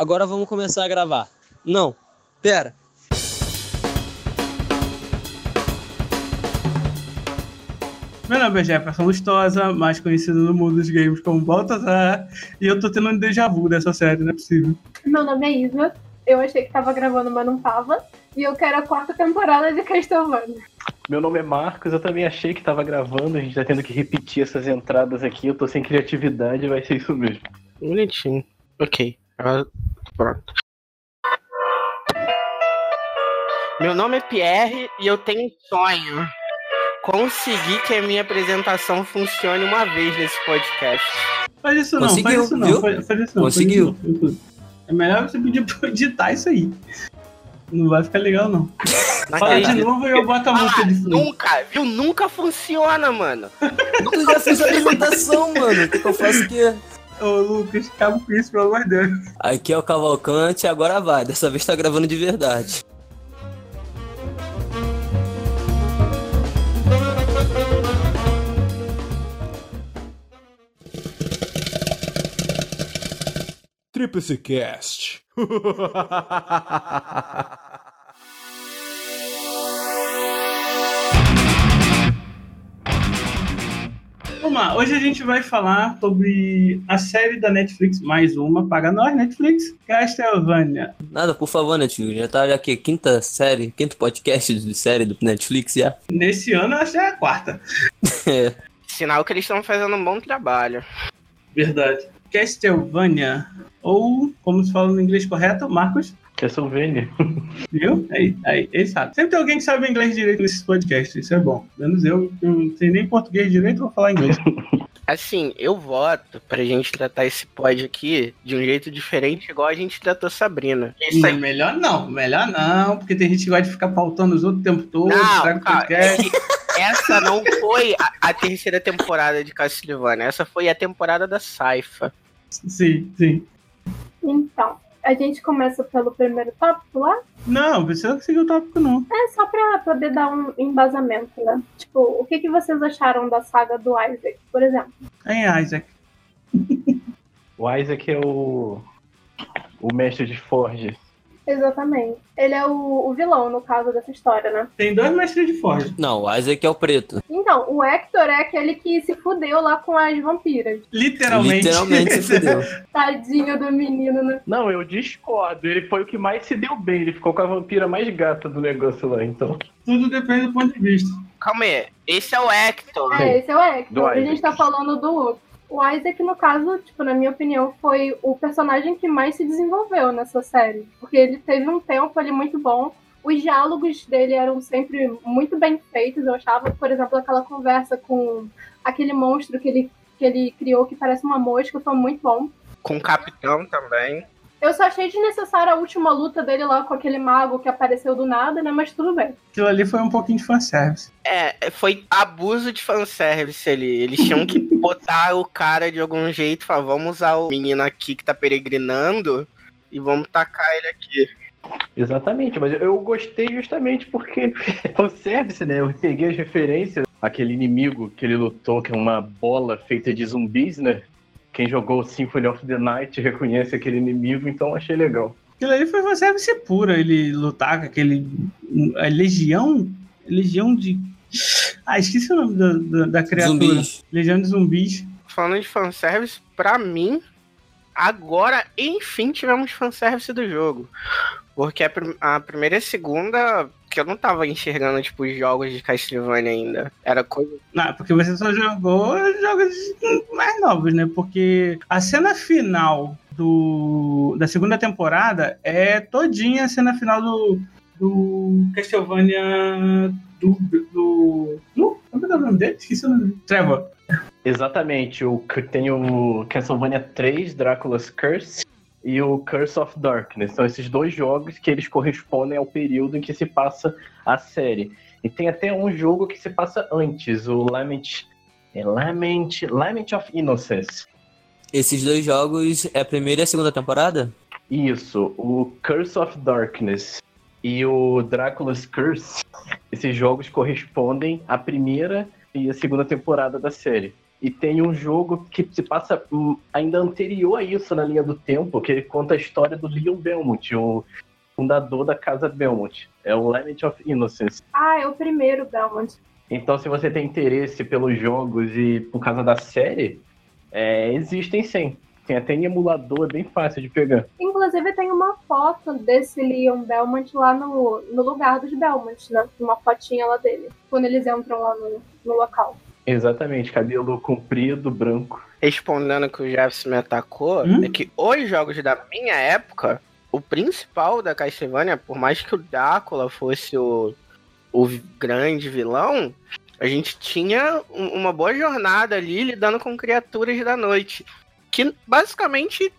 Agora vamos começar a gravar. Não, pera. Meu nome é Jefferson Lustosa, mais conhecido no mundo dos games como Baltazar, e eu tô tendo um déjà vu dessa série, não é possível. Meu nome é Isa, eu achei que tava gravando, mas não tava, e eu quero a quarta temporada de Castlevania. Meu nome é Marcos, eu também achei que tava gravando, a gente tá tendo que repetir essas entradas aqui, eu tô sem criatividade, vai ser isso mesmo. Bonitinho. Ok. Agora, pronto. Meu nome é Pierre e eu tenho um sonho. Conseguir que a minha apresentação funcione uma vez nesse podcast. Faz isso não, Conseguiu, faz isso não, faz, faz isso não. faz Conseguiu. isso não. É melhor você pedir pra eu editar isso aí. Não vai ficar legal, não. Não Fala de novo e eu boto a Ah, música de fundo. nunca, viu? Nunca funciona, mano. Tu já fez a apresentação, mano. O que, eu faço aqui? Ô, Lucas, acaba com isso, pelo amor de Deus. Aqui é o Cavalcante, agora vai. Dessa vez tá gravando de verdade. Tríplice Cast. Vamos lá, hoje a gente vai falar sobre a série da Netflix, mais uma, paga nós, Netflix, Castlevania. Nada, por favor, Netflix. Já tá aqui, quinta série, quinto podcast de série do Netflix já. Nesse ano, eu acho que é a quarta. É. Sinal que eles estão fazendo um bom trabalho. Verdade. Castlevania, ou, como se fala no inglês correto, Marcos, Castlevania. viu? Aí, aí, ele sabe. Sempre tem alguém que sabe inglês direito nesses podcasts, isso é bom. Menos eu, eu não sei nem português direito, vou falar inglês. Assim, eu voto pra gente tratar esse pod aqui de um jeito diferente, igual a gente tratou Sabrina. Isso Não, aí. melhor não, melhor não, porque tem gente que gosta de ficar pautando os outros o tempo todo, Não, cara, é podcast. que essa não foi a, a terceira temporada de Castlevania, essa foi a temporada da Saifa. Sim, sim. Então, a gente começa pelo primeiro tópico lá, Não, precisa seguir o tópico, não. é só pra poder dar um embasamento, né? Tipo, o que, que vocês acharam da saga do Isaac, por exemplo? Hein, Isaac? O Isaac é o. O mestre de Forge. Exatamente. Ele é o, o vilão, no caso dessa história, né? Tem dois mestres de Forge. Não, o Isaac é o preto. Então, o Hector é aquele que se fudeu lá com as vampiras. Literalmente. Literalmente se fudeu. Tadinho do menino, né? Não, eu discordo, ele foi o que mais se deu bem, ele ficou com a vampira mais gata do negócio lá, então. Tudo depende do ponto de vista. Calma aí, esse é o Hector. É, esse é o Hector. A gente tá falando do outro. O Isaac, no caso, tipo, na minha opinião, foi o personagem que mais se desenvolveu nessa série. Porque ele teve um tempo ali muito bom. Os diálogos dele eram sempre muito bem feitos, eu achava. Por exemplo, aquela conversa com aquele monstro que ele, que ele criou que parece uma mosca foi muito bom. Com o Capitão também. Eu só achei desnecessária a última luta dele lá com aquele mago que apareceu do nada, né? Mas tudo bem. Aquilo ali foi um pouquinho de fanservice. É, foi abuso de fanservice ali. Eles tinham que botar o cara de algum jeito, falar, vamos usar o menino aqui que tá peregrinando e vamos tacar ele aqui. Exatamente, mas eu gostei justamente porque é o service, né? Eu peguei as referências. Aquele inimigo que ele lutou, que é uma bola feita de zumbis, né? Quem jogou Symphony of the Night reconhece aquele inimigo, então achei legal. Aquilo ali foi fanservice pura. Ele lutar com aquele. A legião. Legião de. Ah, esqueci o nome da, da, da criatura. Zumbis. Legião de zumbis. Falando de fanservice, pra mim, agora, enfim, tivemos fanservice do jogo. Porque a, prim- a primeira e a segunda, que eu não tava enxergando, tipo, os jogos de Castlevania ainda. Era coisa. Não, porque você só jogou jogos mais novos, né? Porque a cena final do, da segunda temporada é todinha a cena final do, do Castlevania do. do. do como é que é o nome dele? Esqueci o nome. Trevor. Exatamente, o, tem o Castlevania 3, Drácula's Curse, e o Curse of Darkness. São esses dois jogos que eles correspondem ao período em que se passa a série. E tem até um jogo que se passa antes, o Lament. É Lament. Lament of Innocence. Esses dois jogos é a primeira e a segunda temporada? Isso, o Curse of Darkness e o Drácula's Curse, esses jogos correspondem à primeira e à segunda temporada da série. E tem um jogo que se passa hum, ainda anterior a isso na linha do tempo, que ele conta a história do Leon Belmont, o fundador da casa Belmont. É o Lament of Innocence. Ah, é o primeiro Belmont. Então, se você tem interesse pelos jogos e por causa da série, é, existem sim. Tem até em emulador, é bem fácil de pegar. Inclusive tem uma foto desse Leon Belmont lá no, no lugar dos Belmont, né? Uma fotinha lá dele. Quando eles entram lá no, no local. Exatamente, cabelo comprido, branco. Respondendo que o Jefferson me atacou, Hum? é que os jogos da minha época, o principal da Castlevania, por mais que o Drácula fosse o, o grande vilão, a gente tinha um- uma boa jornada ali lidando com criaturas da noite. Que basicamente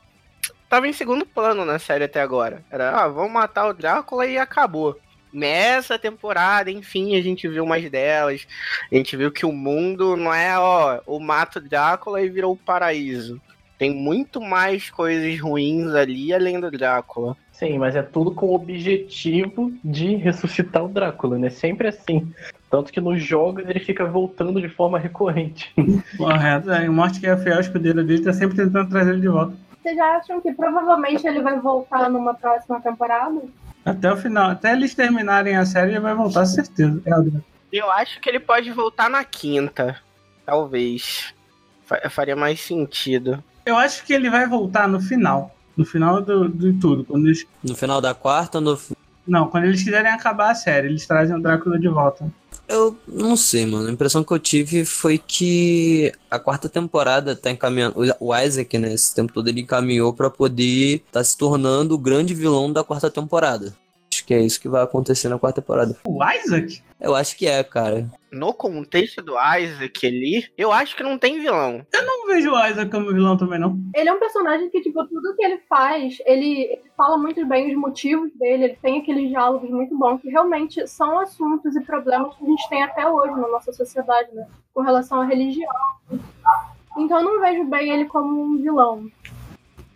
tava em segundo plano na série até agora. Era, ah, vamos matar o Drácula e acabou. Nessa temporada, enfim, a gente viu mais delas. A gente viu que o mundo não é, ó, o mato Drácula e virou o paraíso. Tem muito mais coisas ruins ali além do Drácula. Sim, mas é tudo com o objetivo de ressuscitar o Drácula, né? Sempre assim. Tanto que nos jogos ele fica voltando de forma recorrente. Correto. É, o Morte que é a fiel escudeira dele tá sempre tentando trazer ele de volta. Vocês já acham que provavelmente ele vai voltar numa próxima temporada? Até o final. Até eles terminarem a série, ele vai voltar, certeza. É. Eu acho que ele pode voltar na quinta. Talvez. Fa- Faria mais sentido. Eu acho que ele vai voltar no final. No final do, de tudo. Quando eles, No final da quarta, no... não, quando eles quiserem acabar a série, eles trazem o Drácula de volta. Eu não sei, mano. A impressão que eu tive foi que a quarta temporada tá encaminhando. O Isaac, né, esse tempo todo ele encaminhou pra poder tá se tornando o grande vilão da quarta temporada. Acho que é isso que vai acontecer na quarta temporada. O Isaac? Eu acho que é, cara. No contexto do Isaac ali, eu acho que não tem vilão. Eu não vejo o Isaac como vilão também, não. Ele é um personagem que, tipo, tudo que ele faz, ele, ele fala muito bem os motivos dele, ele tem aqueles diálogos muito bons, que realmente são assuntos e problemas que a gente tem até hoje na nossa sociedade, né? Com relação à religião. Então eu não vejo bem ele como um vilão.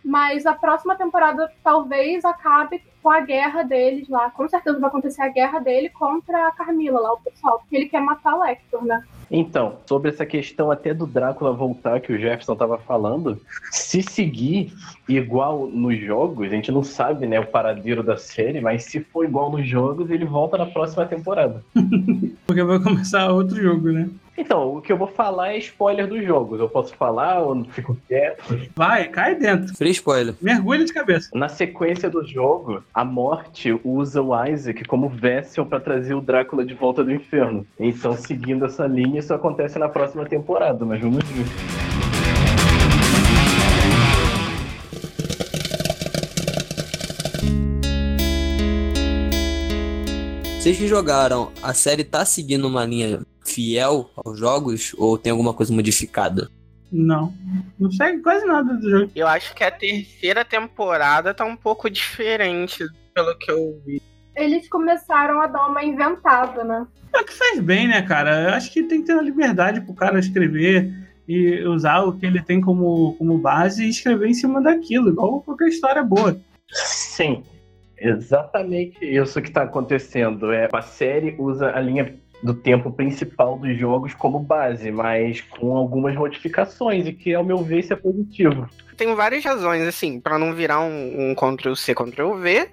Mas a próxima temporada talvez acabe com a guerra deles lá. Com certeza vai acontecer a guerra dele contra a Carmila lá, o pessoal. Porque ele quer matar o Hector, né? Então, sobre essa questão até do Drácula voltar que o Jefferson tava falando, se seguir igual nos jogos, a gente não sabe, né, o paradeiro da série, mas se for igual nos jogos, ele volta na próxima temporada. Porque vai começar outro jogo, né? Então, o que eu vou falar é spoiler dos jogos. Eu posso falar ou não fico quieto? Vai, cai dentro. Free spoiler. Mergulha de cabeça. Na sequência do jogo, a morte usa o Isaac como Vessel para trazer o Drácula de volta do inferno. Então, seguindo essa linha, isso acontece na próxima temporada, mas vamos ver. Vocês que jogaram, a série tá seguindo uma linha fiel aos jogos ou tem alguma coisa modificada? Não. Não segue quase nada do jogo. Eu acho que a terceira temporada tá um pouco diferente pelo que eu vi. Eles começaram a dar uma inventada, né? É o que faz bem, né, cara? Eu acho que tem que ter uma liberdade pro cara escrever e usar o que ele tem como, como base e escrever em cima daquilo, igual qualquer história boa. Sim, exatamente isso que está acontecendo. É, a série usa a linha do tempo principal dos jogos como base, mas com algumas modificações, e que, ao meu ver, isso é positivo. Tem várias razões, assim, pra não virar um, um Ctrl-C, Ctrl-V.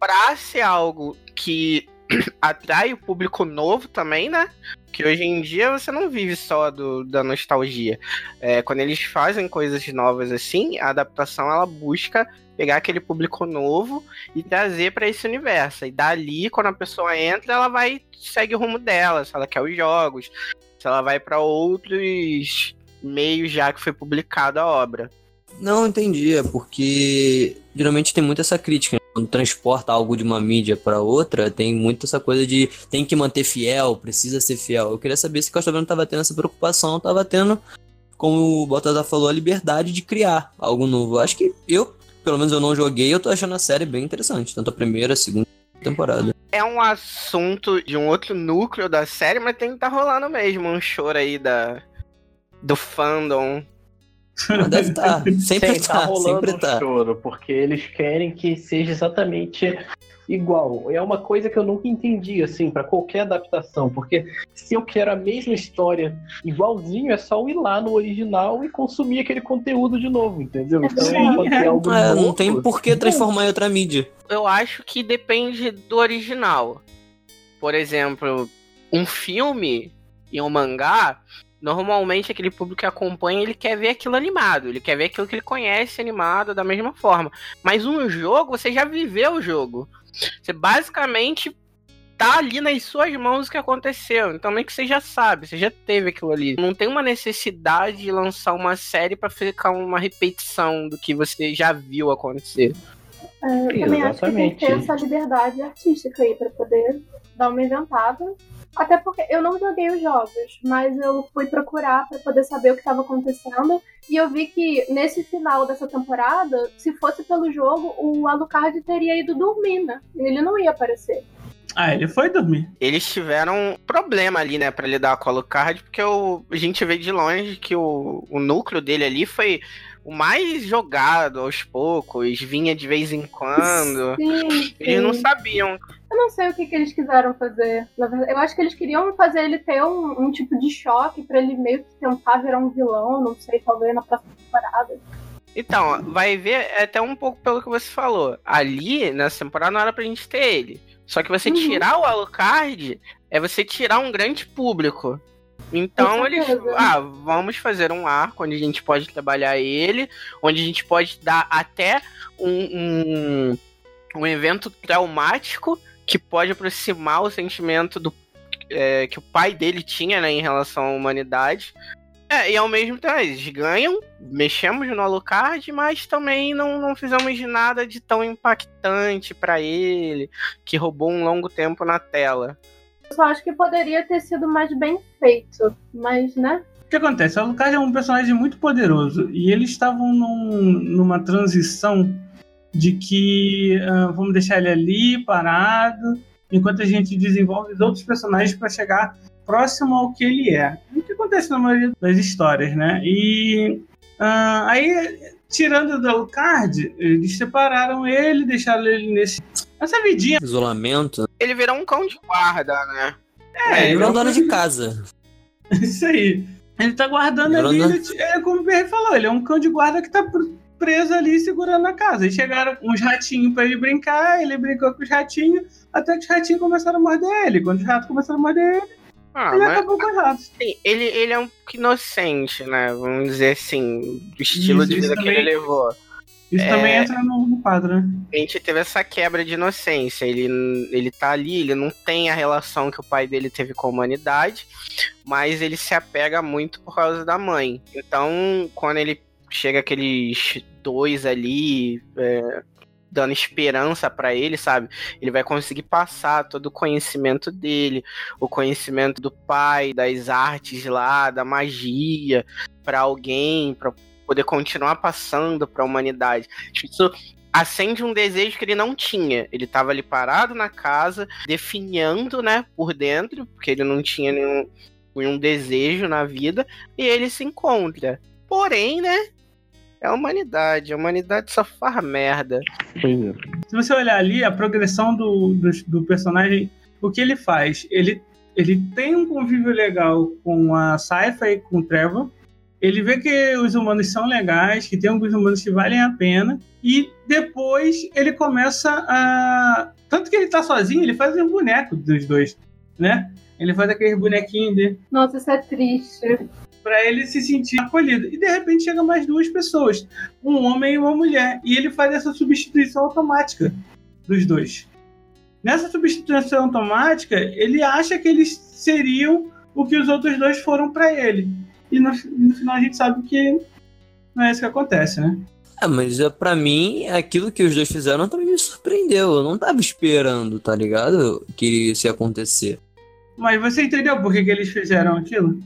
Pra ser algo que atrai o público novo também, né? Que hoje em dia você não vive só do, da nostalgia. É, quando eles fazem coisas novas assim, a adaptação ela busca pegar aquele público novo e trazer pra esse universo. E dali, quando a pessoa entra, ela vai segue o rumo dela, se ela quer os jogos, se ela vai pra outros meios já que foi publicada a obra. Não, entendi. É porque geralmente tem muito essa crítica. né? Quando transporta algo de uma mídia para outra, tem muito essa coisa de tem que manter fiel, precisa ser fiel. Eu queria saber se Castlevania tava tendo essa preocupação, tava tendo, como o Baltazar falou, a liberdade de criar algo novo. Acho que eu, pelo menos eu não joguei, eu tô achando a série bem interessante, tanto a primeira, a segunda temporada. É um assunto de um outro núcleo da série, mas tem que tá rolando mesmo um choro aí da, do fandom. Mas deve estar. Sempre Sim, tá tá, rolando sempre um tá. choro, porque eles querem que seja exatamente igual. É uma coisa que eu nunca entendi, assim, pra qualquer adaptação, porque se eu quero a mesma história igualzinho, é só eu ir lá no original e consumir aquele conteúdo de novo, entendeu? Então, Sim, é. algo É, não tem por que transformar em outra mídia. Eu acho que depende do original. Por exemplo, um filme e um mangá, normalmente aquele público que acompanha, ele quer ver aquilo animado, ele quer ver aquilo que ele conhece animado da mesma forma. Mas um jogo, você já viveu o jogo. Você basicamente tá ali nas suas mãos o que aconteceu. Então meio que você já sabe, você já teve aquilo ali. Não tem uma necessidade de lançar uma série pra ficar uma repetição do que você já viu acontecer. É, eu também acho que tem que ter Exatamente. essa liberdade artística aí pra poder dar uma inventada. Até porque eu não joguei os jogos, mas eu fui procurar pra poder saber o que estava acontecendo. E eu vi que nesse final dessa temporada, se fosse pelo jogo, o Alucard teria ido dormir, né? Ele não ia aparecer. Ah, ele foi dormir. eles tiveram um problema ali, né, pra lidar com o Alucard, porque o, a gente vê de longe que o, o núcleo dele ali foi o mais jogado aos poucos, vinha de vez em quando. Sim, Eles não sim. sabiam. Eu não sei o que, que eles quiseram fazer. Verdade, eu acho que eles queriam fazer ele ter um, um tipo de choque pra ele meio que tentar virar um vilão, não sei, talvez na próxima temporada. Então, vai ver até um pouco pelo que você falou. Ali, nessa temporada, não era pra gente ter ele. Só que você Uhum. tirar o Alucard é você tirar um grande público. Então eles. Ah, vamos fazer um arco onde a gente pode trabalhar ele, onde a gente pode dar até um, um, um evento traumático que pode aproximar o sentimento do é, que o pai dele tinha né, em relação à humanidade. É, e ao mesmo tempo, eles ganham, mexemos no Alucard, mas também não, não fizemos nada de tão impactante pra ele, que roubou um longo tempo na tela. Eu só acho que poderia ter sido mais bem feito. Mas, né? O que acontece? O Alucard é um personagem muito poderoso e eles estavam num- numa transição de que ah, vamos deixar ele ali parado enquanto a gente desenvolve os outros personagens para chegar próximo ao que ele é. O que acontece na maioria das histórias, né? E ah, aí, tirando do Alucard, eles separaram ele, deixaram ele nesse, nessa vidinha. Isolamento. Ele virou um cão de guarda, né? É, ele ele virou é um dono de casa. Isso aí. Ele tá guardando Virou ali, ele, é como o BR falou, ele é um cão de guarda que tá pr- preso ali segurando a casa. E chegaram uns ratinhos pra ele brincar, ele brincou com os ratinhos, até que os ratinhos começaram a morder ele. Quando os ratos começaram a morder ele, Ah, ele mas acabou com os ratos. assim, ele, ele é um pouco inocente, né? Vamos dizer assim, do estilo Isso, de vida que ele levou. Isso É. também entra no, no quadro, né? A gente teve essa quebra de inocência. Ele, ele tá ali, ele não tem a relação que o pai dele teve com a humanidade, mas ele se apega muito por causa da mãe. Então, quando ele chega aqueles dois ali, é, dando esperança pra ele, sabe? Ele vai conseguir passar todo o conhecimento dele, o conhecimento do pai, das artes lá, da magia, pra alguém, pra poder continuar passando pra humanidade. Isso acende um desejo que ele não tinha. Ele tava ali parado na casa, definhando, né, por dentro, porque ele não tinha nenhum, nenhum desejo na vida, e ele se encontra. Porém, né, é a humanidade. A humanidade só faz merda. Se você olhar ali, a progressão do, do, do personagem, o que ele faz? Ele, ele tem um convívio legal com a Saifa e com o Trevor. Ele vê que os humanos são legais, que tem alguns humanos que valem a pena. E depois ele começa a. Tanto que ele tá sozinho, ele faz um boneco dos dois, né? Ele faz aquele bonequinho dele Nossa, isso é triste. para ele se sentir acolhido. E de repente chega mais duas pessoas, um homem e uma mulher, e ele faz essa substituição automática dos dois. Nessa substituição automática, ele acha que eles seriam o que os outros dois foram para ele. E no, no final a gente sabe que não é isso que acontece, né? É, mas é, pra mim, aquilo que os dois fizeram também me surpreendeu. Eu não tava esperando, tá ligado? Que isso ia acontecer. Mas você entendeu por que, que eles fizeram aquilo?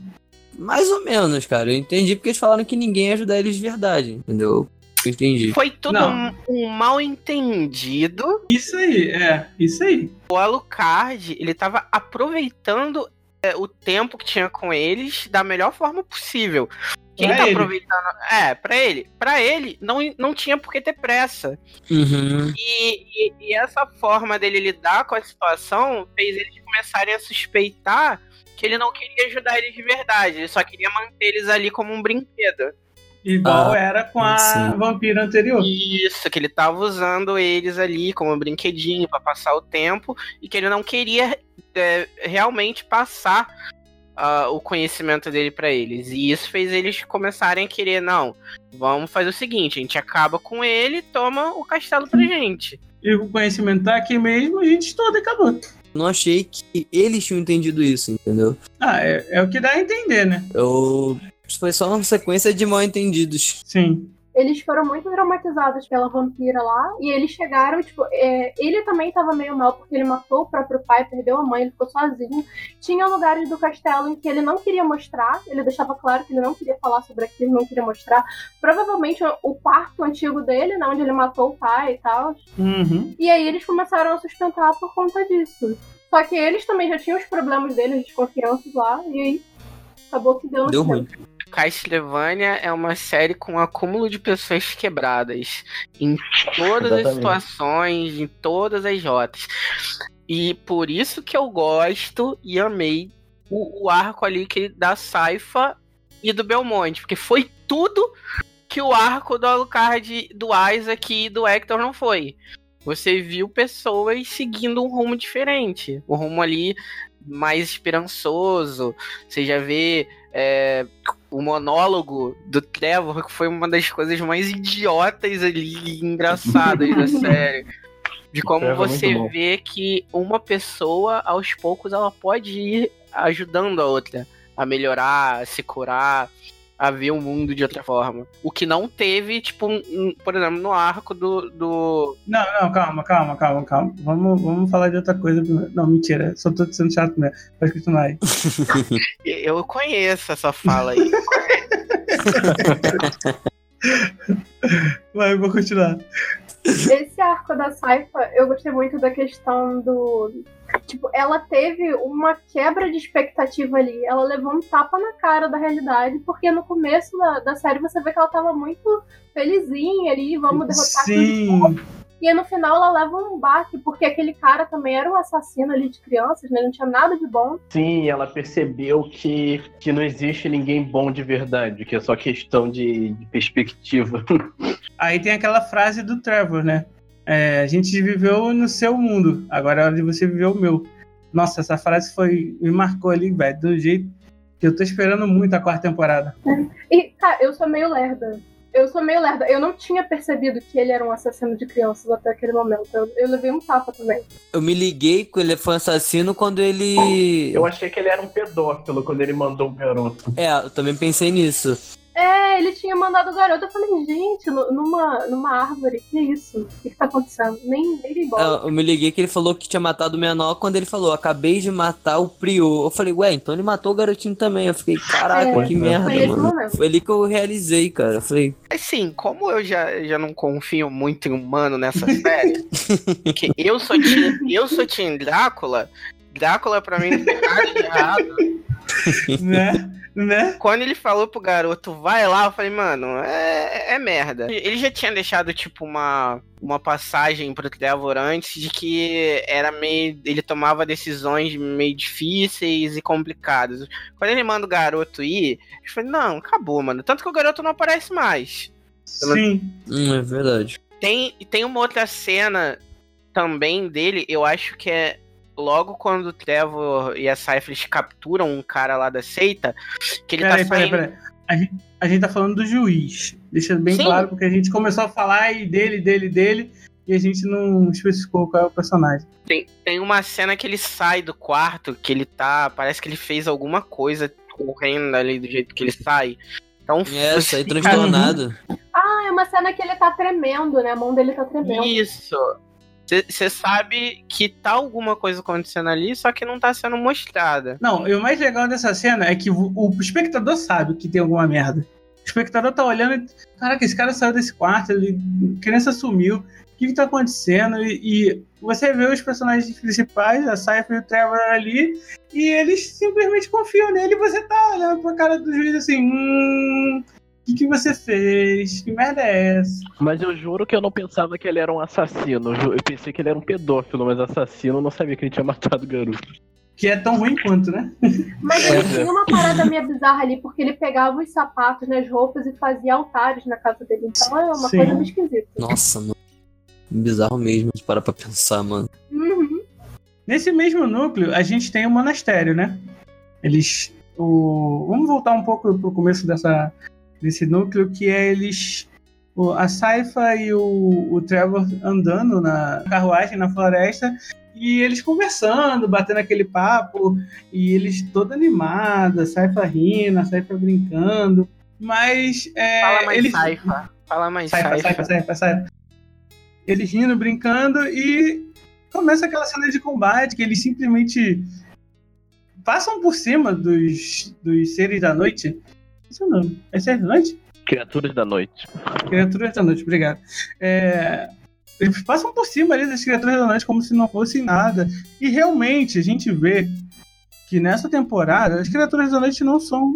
Mais ou menos, cara. Eu entendi porque eles falaram que ninguém ia ajudar eles de verdade, entendeu? Eu entendi. Foi tudo Não. um, um mal entendido. Isso aí, é, isso aí. O Alucard, ele tava aproveitando é, o tempo que tinha com eles da melhor forma possível. Quem Pra tá ele. aproveitando. É, pra ele. Pra ele, não, não tinha por que ter pressa. Uhum. E, e- e essa forma dele lidar com a situação fez eles começarem a suspeitar que ele não queria ajudar eles de verdade. Ele só queria manter eles ali como um brinquedo. Igual Ah, era com a sim. vampira anterior. Isso, que ele tava usando eles ali como brinquedinho pra passar o tempo e que ele não queria é, realmente passar ah, o conhecimento dele pra eles. E isso fez eles começarem a querer, não, vamos fazer o seguinte, a gente acaba com ele e toma o castelo pra gente. E o conhecimento tá aqui mesmo, a gente e acabou. Não achei que eles tinham entendido isso, entendeu? Ah, é, é o que dá a entender, né? Eu. Foi só uma sequência de mal entendidos. Sim. Eles foram muito traumatizados pela vampira lá. E eles chegaram, tipo, é, ele também tava meio mal porque ele matou o próprio pai, perdeu a mãe, ele ficou sozinho. Tinha lugares do castelo em que ele não queria mostrar, ele deixava claro que ele não queria falar sobre aquilo, não queria mostrar. Provavelmente o- quarto antigo dele, né, onde ele matou o pai e tal. Uhum. E aí eles começaram a sustentar por conta disso. Só que eles também já tinham os problemas deles, desconfianças lá, e aí acabou que deu, Deu ruim. Castlevania é uma série com um acúmulo de pessoas quebradas em todas as Exatamente. situações, em todas as rotas. E por isso que eu gosto e amei o, o arco ali que da Saifa e do Belmonte, porque foi tudo que o arco do Alucard, do Isaac e do Hector não foi. Você viu pessoas seguindo um rumo diferente, um rumo ali mais esperançoso. Você já vê é, o monólogo do Trevor, que foi uma das coisas mais idiotas ali, e engraçadas da série. De como é você vê que uma pessoa, aos poucos, ela pode ir ajudando a outra a melhorar, a se curar, a ver o mundo de outra forma. O que não teve, tipo, um- um- por exemplo, no arco do. do... Não, não, calma, calma, calma, calma. Vamos, vamos falar de outra coisa primeiro. Não, mentira. Só tô sendo chato mesmo. Pode continuar aí. Eu conheço essa fala aí. Vai, eu vou continuar. Esse arco da Saifa, eu gostei muito da questão do. Tipo, ela teve uma quebra de expectativa ali. Ela levou um tapa na cara da realidade, porque no começo da, da série você vê que ela tava muito felizinha ali, vamos derrotar tudo. Sim. E aí, no final ela leva um baque, porque aquele cara também era um assassino ali de crianças, né? Não tinha nada de bom. Sim, ela percebeu que, que não existe ninguém bom de verdade, que é só questão de, de perspectiva. Aí tem aquela frase do Trevor, né? É, a gente viveu no seu mundo, agora é hora de você viver o meu. Nossa, essa frase foi me marcou ali, velho, do jeito que eu tô esperando muito a quarta temporada. E, cara, eu sou meio lerda. Eu sou meio lerda. Eu não tinha percebido que ele era um assassino de crianças até aquele momento. Eu, eu levei um tapa também. Eu me liguei que ele foi um assassino quando ele. Eu achei que ele era um pedófilo quando ele mandou um garoto. É, eu também pensei nisso. É, ele tinha mandado o garoto. Eu falei, gente, nu- numa, numa árvore, que isso? O que, que tá acontecendo? Nem, nem dei bola. É, Eu me liguei que ele falou que tinha matado o menor quando ele falou, acabei de matar o Prior. Eu falei, ué, então ele matou o garotinho também. Eu fiquei, caraca, É, que foi merda, mano. Foi ali que eu realizei, cara. Eu falei, Assim, como eu já, já não confio muito em humano nessa série, que eu sou Team, eu sou Team Drácula, Drácula pra mim não tem nada de errado. né? Né? Quando ele falou pro garoto, vai lá, eu falei, mano, é, é merda. Ele já tinha deixado, tipo, uma, uma passagem pro Trevor antes de que era meio. Ele tomava decisões meio difíceis e complicadas. Quando ele manda o garoto ir, eu falei, não, acabou, mano. Tanto que o garoto não aparece mais. Sim. hum, é verdade. Tem, tem uma outra cena também dele, eu acho que é logo quando o Trevor e a Cypher capturam um cara lá da seita, que ele Peraí, tá peraí, saindo. peraí. A gente, a gente tá falando do juiz. Deixa bem Sim. claro, porque a gente começou a falar aí dele, dele, dele, e a gente não especificou qual é o personagem. Tem, tem uma cena que ele sai do quarto, que ele tá. Parece que ele fez alguma coisa correndo ali do jeito que ele sai. Então, É, fica- transtornado. Ah, é uma cena que ele tá tremendo, né? A mão dele tá tremendo. Isso. Você sabe que tá alguma coisa acontecendo ali, só que não tá sendo mostrada. Não, e o mais legal dessa cena é que o, o espectador sabe que tem alguma merda. O espectador tá olhando e. Caraca, esse cara saiu desse quarto, ele, a criança sumiu. O que, que tá acontecendo? E, e você vê os personagens principais, a Cypher e o Trevor ali, e eles simplesmente confiam nele e você tá olhando pra cara do juiz assim. Hum. O que, que você fez? Que merda é essa? Mas eu juro que eu não pensava que ele era um assassino. Eu, pensei que ele era um pedófilo, mas assassino eu não sabia que ele tinha matado garoto. Que é tão ruim quanto, né? Mas É. ele tinha uma parada meio bizarra ali, porque ele pegava os sapatos nas roupas e fazia altares na casa dele. Então é uma Sim. coisa meio esquisita. Nossa, mano. Bizarro mesmo, de parar pra pensar, mano. Uhum. Nesse mesmo núcleo, a gente tem o monastério, né? Eles. O... Vamos voltar um pouco pro começo dessa, desse núcleo, que é eles. A Saifa e o, o Trevor andando na carruagem na floresta e eles conversando, batendo aquele papo, e eles toda animada, a Saifa rindo, a Saifa brincando. Mas. É, Fala mais eles... Saifa. Fala mais Saifa, Saifa. Saifa, Saifa, Saifa. Eles rindo, brincando e começa aquela cena de combate que eles simplesmente passam por cima dos, dos seres da noite. Esse é o nome. É seres da noite? Criaturas da noite. Criaturas da noite, obrigado. É, eles passam por cima ali das criaturas da noite como se não fosse nada. E realmente a gente vê que nessa temporada as criaturas da noite não são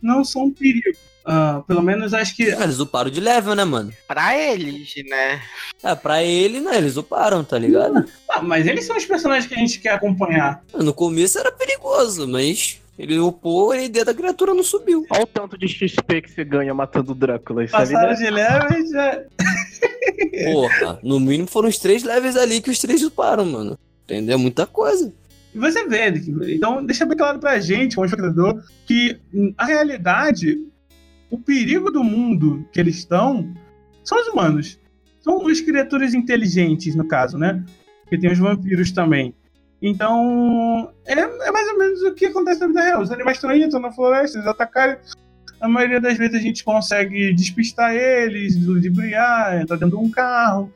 não são um perigo. Ah, pelo menos acho que Eles uparam de level, né, mano? Pra eles, né? É, pra ele, né? Eles uparam, tá ligado? Ah, mas eles são os personagens que a gente quer acompanhar. No começo era perigoso, mas ele upou e dentro da criatura não subiu. Olha o tanto de XP que você ganha matando o Drácula. Isso ali, Passaram né? de level e já. Porra, no mínimo foram os três levels ali que os três uparam, mano. Entendeu? Muita coisa. E você vê, então deixa bem claro pra gente, como espectador, que hum, a realidade, o perigo do mundo que eles estão são os humanos. São as criaturas inteligentes, no caso, né? Porque tem os vampiros também. Então, é, é mais ou menos o que acontece na vida real. Os animais estão aí, estão na floresta, eles atacarem. A maioria das vezes a gente consegue despistar eles, ludibriar, entrar dentro de um carro,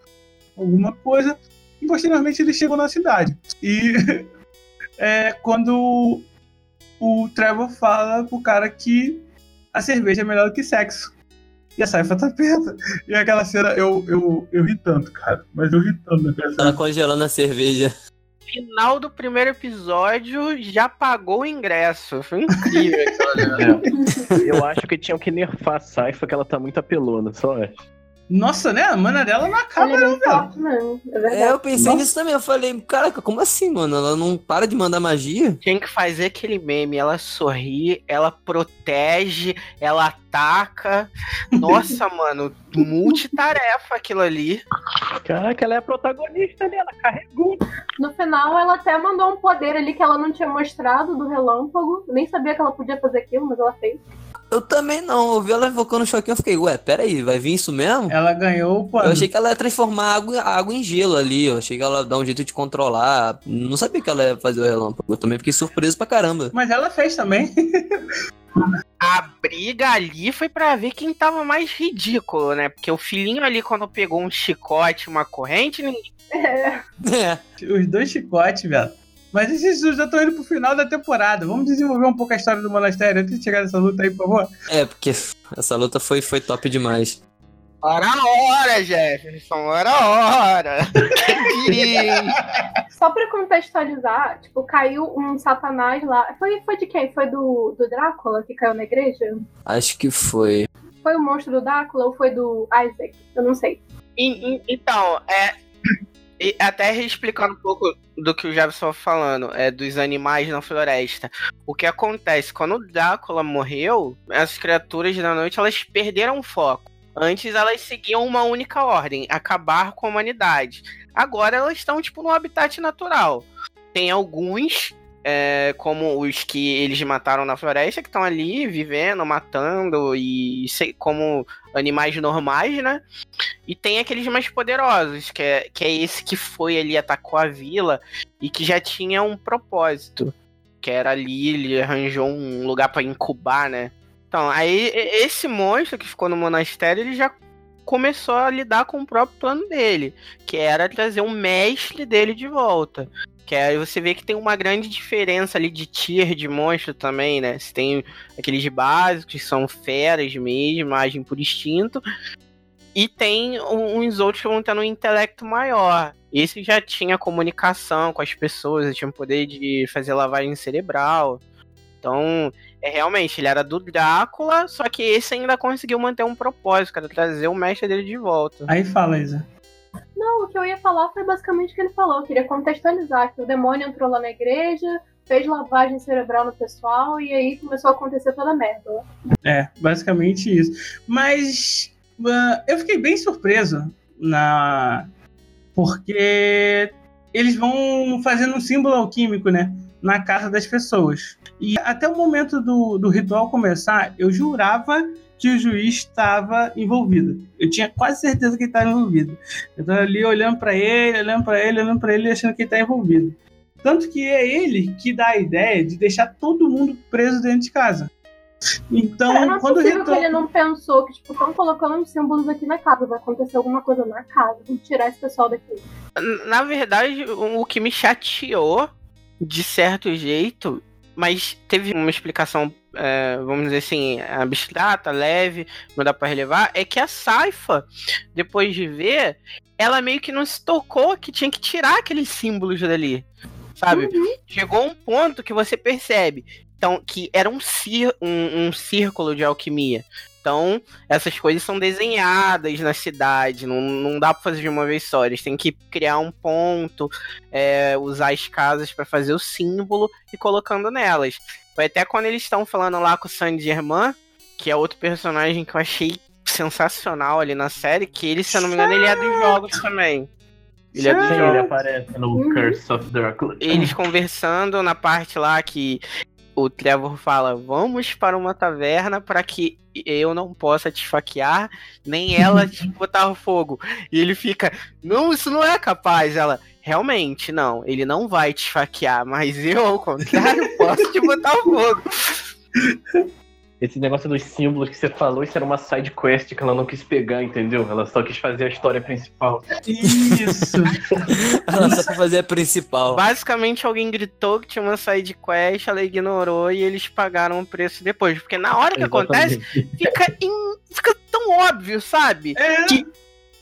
alguma coisa. E posteriormente eles chegam na cidade. E é quando o Trevor fala pro cara que a cerveja é melhor do que sexo. E a Saifa tá perto. E aquela cena, eu, eu, eu ri tanto, cara. Mas eu ri tanto cena. congelando a cerveja. Final do primeiro episódio já pagou o ingresso. Foi incrível. É. Eu acho que tinham que nerfar a Saifa, que ela tá muito apelona, só acho. Nossa, né? A mana dela não acaba, é não, velho. é. É, eu pensei Nossa. nisso também. Eu falei, caraca, como assim, mano? Ela não para de mandar magia? Tinha que fazer aquele meme. Ela sorri, ela protege, ela ataca. Nossa, mano, multitarefa aquilo ali. Caraca, ela é a protagonista ali, ela carregou. No final, ela até mandou um poder ali que ela não tinha mostrado do relâmpago. Nem sabia que ela podia fazer aquilo, mas ela fez. Eu também não. Eu vi ela invocando o choquinho. Eu fiquei, ué, peraí, vai vir isso mesmo? Ela ganhou o pano. Eu achei que ela ia transformar água, água em gelo ali. Eu achei que ela ia dar um jeito de controlar. Não sabia que ela ia fazer o relâmpago. Eu também fiquei surpreso pra caramba. Mas ela fez também. A briga ali foi pra ver quem tava mais ridículo, né? Porque o filhinho ali, quando pegou um chicote, uma corrente, ninguém É, É. Os dois chicotes, velho. Mas esses já estão indo pro final da temporada. Vamos desenvolver um pouco a história do monastério antes de chegar nessa luta aí, por favor. É, porque essa luta foi, foi top demais. Ora hora, Jefferson, ora hora. Quem diria, hein? Só pra contextualizar, tipo, caiu um satanás lá. Foi, foi de quem? Foi do, do Drácula que caiu na igreja? Acho que foi. Foi o monstro do Drácula ou foi do Isaac? Eu não sei. E- e- Então, é. E até explicando um pouco do que o Jefferson falando, é dos animais na floresta. O que acontece? Quando o Drácula morreu, as criaturas da noite elas perderam o foco. Antes elas seguiam uma única ordem, acabar com a humanidade. Agora elas estão tipo no habitat natural. Tem alguns, é, como os que eles mataram na floresta, que estão ali vivendo, matando e como animais normais, né? E tem aqueles mais poderosos, que é, que é esse que foi ali, atacou a vila e que já tinha um propósito. Que era ali, ele arranjou um lugar pra incubar, né? Então, aí esse monstro que ficou no monastério, ele já começou a lidar com o próprio plano dele, que era trazer o mestre dele de volta. Que aí você vê que tem uma grande diferença ali de tier de monstro também, né? Você tem aqueles básicos, que são feras mesmo, agem por instinto. E tem uns outros que vão tendo um intelecto maior. Esse já tinha comunicação com as pessoas, tinha o poder de fazer lavagem cerebral. Então, é realmente, ele era do Drácula, só que esse ainda conseguiu manter um propósito, cara, trazer o mestre dele de volta. Aí fala, Isa. Não, o que eu ia falar foi basicamente o que ele falou. Eu queria contextualizar que o demônio entrou lá na igreja, fez lavagem cerebral no pessoal e aí começou a acontecer toda a merda. É, basicamente isso. Mas uh, eu fiquei bem surpreso na. Porque eles vão fazendo um símbolo alquímico, né? Na casa das pessoas. E até o momento do, do ritual começar, eu jurava que o juiz estava envolvido. Eu tinha quase certeza que ele estava envolvido. Eu estava ali olhando para ele, olhando para ele, olhando para ele, achando que ele está envolvido. Tanto que é ele que dá a ideia de deixar todo mundo preso dentro de casa. Então, Cara, não é quando o possível ritual... que ele não pensou que, tipo, estão colocando uns símbolos aqui na casa, vai acontecer alguma coisa na casa, vamos tirar esse pessoal daqui. Na verdade, o que me chateou, de certo jeito, mas teve uma explicação, é, vamos dizer assim, abstrata, leve, não dá pra relevar, é que a Saifa, depois de ver, ela meio que não se tocou que tinha que tirar aqueles símbolos dali. Sabe? Chegou um ponto que você percebe então, que era um, cir um, um círculo de alquimia. Então, essas coisas são desenhadas na cidade, não, não dá pra fazer de uma vez só. Eles têm que criar um ponto, é, usar as casas para fazer o símbolo e colocando nelas. Foi até quando eles estão falando lá com o Saint Germain, que é outro personagem que eu achei sensacional ali na série, que ele, se eu não me engano, ele é dos jogos também. Ele é dos Sim, ele jogos. aparece no Uhum. Curse of Drácula. Eles conversando na parte lá que o Trevor fala: Vamos para uma taverna para que eu não possa te esfaquear, nem ela te botar fogo. E ele fica: Não, isso não é capaz. Ela. Realmente, não. Ele não vai te esfaquear, mas eu, ao contrário, posso te botar fogo. Esse negócio dos símbolos que você falou, isso era uma side quest que ela não quis pegar, entendeu? Ela só quis fazer a história principal. Isso. Ela só pra fazer a principal. Basicamente, alguém gritou que tinha uma side quest, ela ignorou e eles pagaram o preço depois. Porque na hora que acontece, Exatamente. fica, em- fica tão óbvio, sabe? É, Que-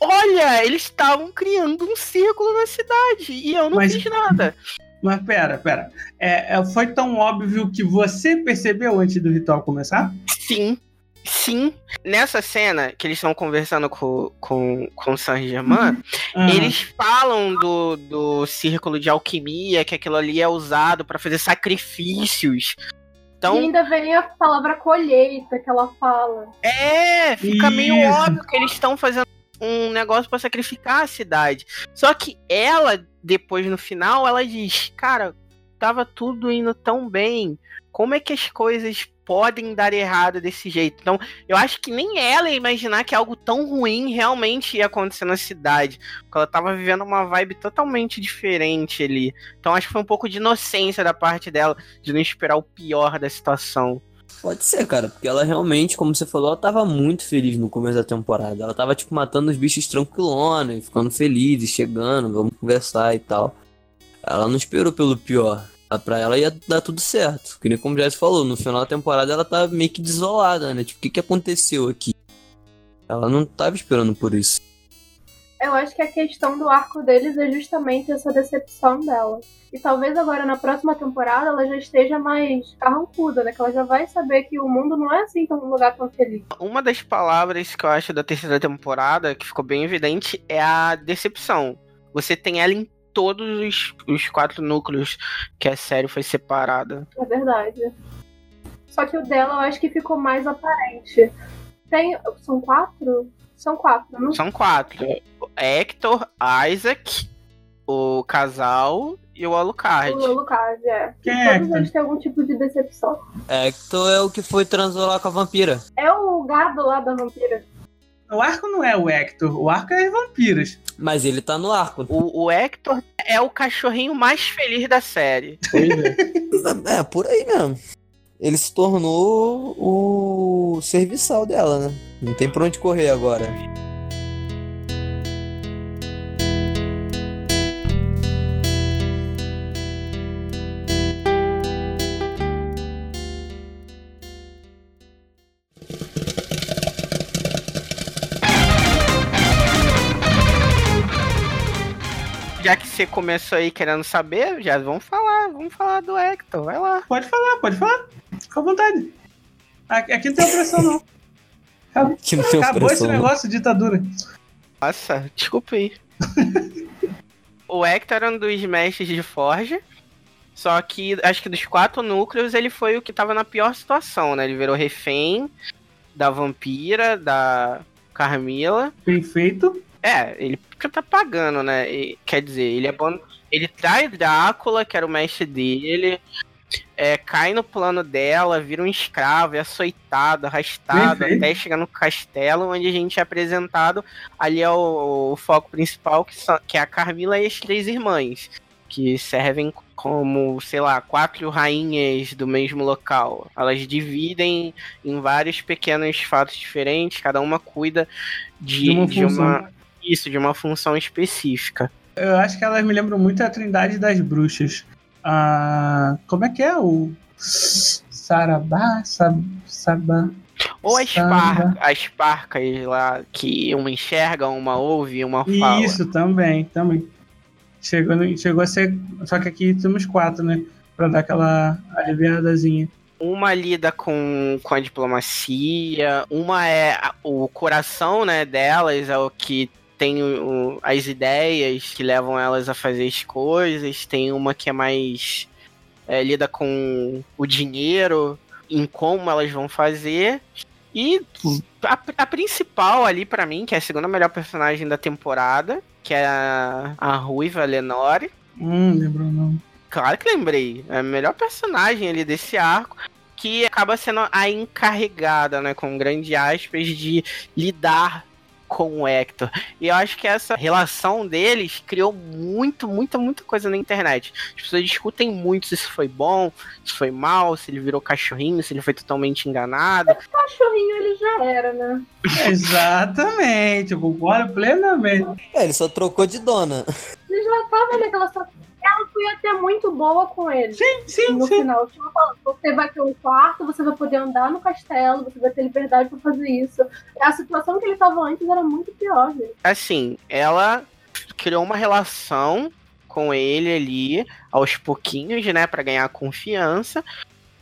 Olha, eles estavam criando um círculo na cidade e eu não Mas- fiz nada. mas pera, pera. É, é, foi tão óbvio que você percebeu antes do ritual começar? Sim, sim. Nessa cena que eles estão conversando com, com, com o Saint Germain, Ah, eles falam do, do círculo de alquimia, que aquilo ali é usado pra fazer sacrifícios. E Então, ainda vem a palavra colheita que ela fala. é, fica meio Isso. óbvio que eles estão fazendo um negócio pra sacrificar a cidade. Só que ela, depois no final, ela diz: Cara, tava tudo indo tão bem. Como é que as coisas podem dar errado desse jeito? Então, eu acho que nem ela ia imaginar que algo tão ruim realmente ia acontecer na cidade. Porque ela tava vivendo uma vibe totalmente diferente ali. Então, acho que foi um pouco de inocência da parte dela, de não esperar o pior da situação. Pode ser, cara, porque ela realmente, como você falou, ela tava muito feliz no começo da temporada. Ela tava, tipo, matando os bichos tranquilona e ficando feliz chegando, vamos conversar e tal. Ela não esperou pelo pior. Ah, Pra ela ia dar tudo certo. Que nem como já se falou, no final da temporada ela tá meio que desolada, né? Tipo, o que, que aconteceu aqui? Ela não tava esperando por isso. Eu acho que a questão do arco deles é justamente essa decepção dela. E talvez agora na próxima temporada ela já esteja mais carrancuda, né? Que ela já vai saber que o mundo não é assim tão um lugar tão feliz. Uma das palavras que eu acho da terceira temporada, que ficou bem evidente, é a decepção. Você tem ela em todos os, os quatro núcleos que a série foi separada. É verdade. Só que o dela eu acho que ficou mais aparente. Tem. São quatro? São quatro, não São quatro. Hector, Isaac, o casal e o Alucard. O Lucas, é. Quem é todos Hector? eles têm algum tipo de decepção. Hector é o que foi transou lá com a vampira. É o gado lá da vampira. O arco não é o Hector, o arco é as vampiras. Mas ele tá no arco. O, o Hector é o cachorrinho mais feliz da série. Pois é. É, por aí mesmo ele se tornou o serviçal dela, né? Não tem pra onde correr agora. já que você começou aí querendo saber, já vamos falar, vamos falar do Hector, vai lá. Pode falar, pode falar. Fica à vontade. Aqui, não tem opressão, não. Acabou, Que não tem acabou esse negócio de ditadura. Nossa, desculpa aí. o Hector era um dos mestres de Forja. Só que acho que dos quatro núcleos ele foi o que tava na pior situação, né? Ele virou refém da vampira, da Carmila. Bem feito. É, ele porque tá pagando, né? E, quer dizer, ele abandona, ele trai Drácula, que era o mestre dele. É, cai no plano dela, vira um escravo, é açoitado, arrastado, Perfeito. até chegar no castelo, onde a gente é apresentado. Ali é o, o foco principal, que, são, que é a Carmila e as três irmãs, que servem como, sei lá, quatro rainhas do mesmo local. Elas dividem em vários pequenos fatos diferentes, cada uma cuida de, De uma de uma função. isso, de uma função específica. Eu acho que elas me lembram muito a Trindade das Bruxas. Ah, como é que é o. Sarabá? Sab, sabá. Ou as, Samba. par, as parcas lá, que uma enxerga, uma ouve, uma fala. Isso, também, também. Chegou, no- chegou a ser. Só que aqui temos quatro, né? Pra dar aquela aliviadazinha. Uma lida com, com a diplomacia, uma é a- o coração né, delas, é o que tem o- as ideias que levam elas a fazer as coisas, tem uma que é mais é, lida com o dinheiro, em como elas vão fazer. E a, a principal ali pra mim, que é a segunda melhor personagem da temporada, que é a, a Ruiva Lenore. Hum, lembrou não. Claro que lembrei. É a melhor personagem ali desse arco. Que acaba sendo a encarregada, né? Com grande aspas, de lidar com o Hector. E eu acho que essa relação deles criou muito, muita, muita coisa na internet. As pessoas discutem muito se isso foi bom, se foi mal, se ele virou cachorrinho, se ele foi totalmente enganado. cachorrinho ele já era, né? Exatamente, eu concordo plenamente. É, ele só trocou de dona. Ele já tava naquela situação. Ela foi até muito boa com ele. Sim, sim, no sim. final, tipo, falando, você vai ter um quarto, você vai poder andar no castelo, você vai ter liberdade pra fazer isso. A situação que ele tava antes era muito pior, gente. Assim, ela criou uma relação com ele ali, aos pouquinhos, né, Pra ganhar confiança.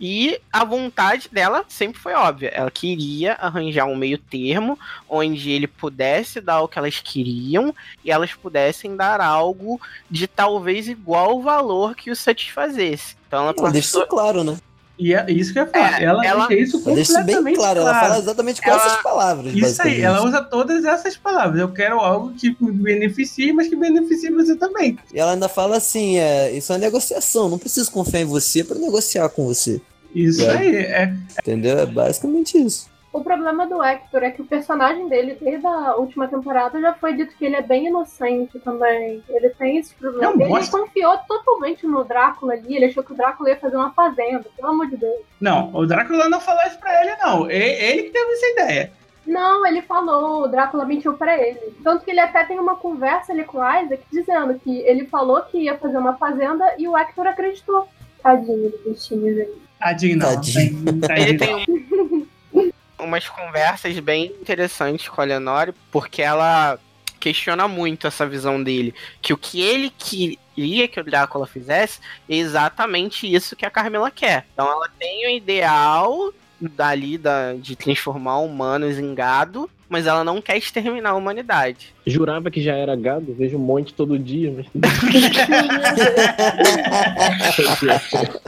E a vontade dela sempre foi óbvia. Ela queria arranjar um meio termo onde ele pudesse dar o que elas queriam e elas pudessem dar algo de talvez igual valor que o satisfazesse. Então ela Ela deixa passou. isso claro, né? E é isso que eu ia falar. É, ela, ela- deixa isso Ela deixa isso bem completamente claro. Ela fala exatamente com Ela- essas palavras. Isso aí, ela usa todas essas palavras. Eu quero algo que me beneficie, mas que beneficie você também. E ela ainda fala assim: é, isso é uma negociação. Não preciso confiar em você pra negociar com você. Isso É. aí. É, Entendeu? É basicamente isso. O problema do Hector é que o personagem dele, desde a última temporada, já foi dito que ele é bem inocente também. Ele tem esse problema. Ele confiou totalmente no Drácula ali. Ele achou que o Drácula ia fazer uma fazenda, pelo amor de Deus. Não, o Drácula não falou isso pra ele, não. Ele que teve essa ideia. Não, ele falou, o Drácula mentiu pra ele. Tanto que ele até tem uma conversa ali com o Isaac dizendo que ele falou que ia fazer uma fazenda e o Hector acreditou. Tadinho do bichinho, gente. Tadinho, não. Tadinho. Tadinho, Ele tem um- umas conversas bem interessantes com a Lenore, porque ela questiona muito essa visão dele. Que o que ele queria que o Drácula fizesse é exatamente isso que a Carmila quer. Então ela tem o ideal dali da, de transformar humanos em gado, mas ela não quer exterminar a humanidade. Jurava que já era gado, vejo um monte todo dia, Mas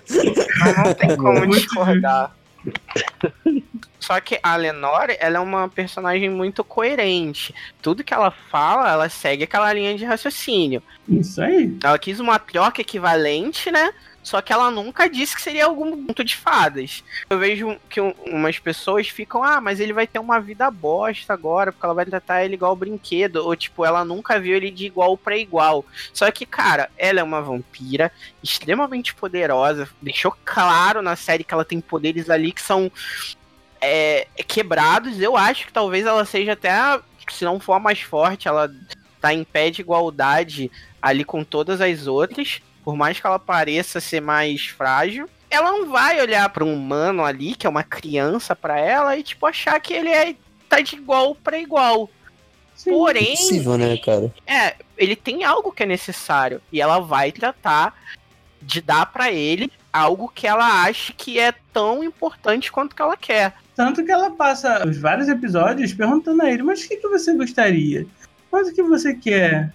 não tem como discordar. Só que a Lenore, ela é uma personagem muito coerente. Tudo que ela fala, ela segue aquela linha de raciocínio. Isso aí. Ela quis uma troca equivalente, né? Só que ela nunca disse que seria algum conto de fadas. Eu vejo que um- umas pessoas ficam, ah, mas ele vai ter uma vida bosta agora, porque ela vai tratar ele igual brinquedo. Ou, tipo, ela nunca viu ele de igual pra igual. Só que, cara, ela é uma vampira extremamente poderosa. Deixou claro na série que ela tem poderes ali que são é, quebrados. Eu acho que talvez ela seja até, a- se não for a mais forte, ela tá em pé de igualdade ali com todas as outras. Por mais que ela pareça ser mais frágil, ela não vai olhar para um humano ali, que é uma criança pra ela, e tipo achar que ele é tá de igual pra igual. Sim. Porém, Impossível, né, cara? é, ele tem algo que é necessário e ela vai tratar de dar para ele algo que ela acha que é tão importante quanto que ela quer. Tanto que ela passa os vários episódios perguntando a ele, mas o que, que você gostaria? Mas o que você quer?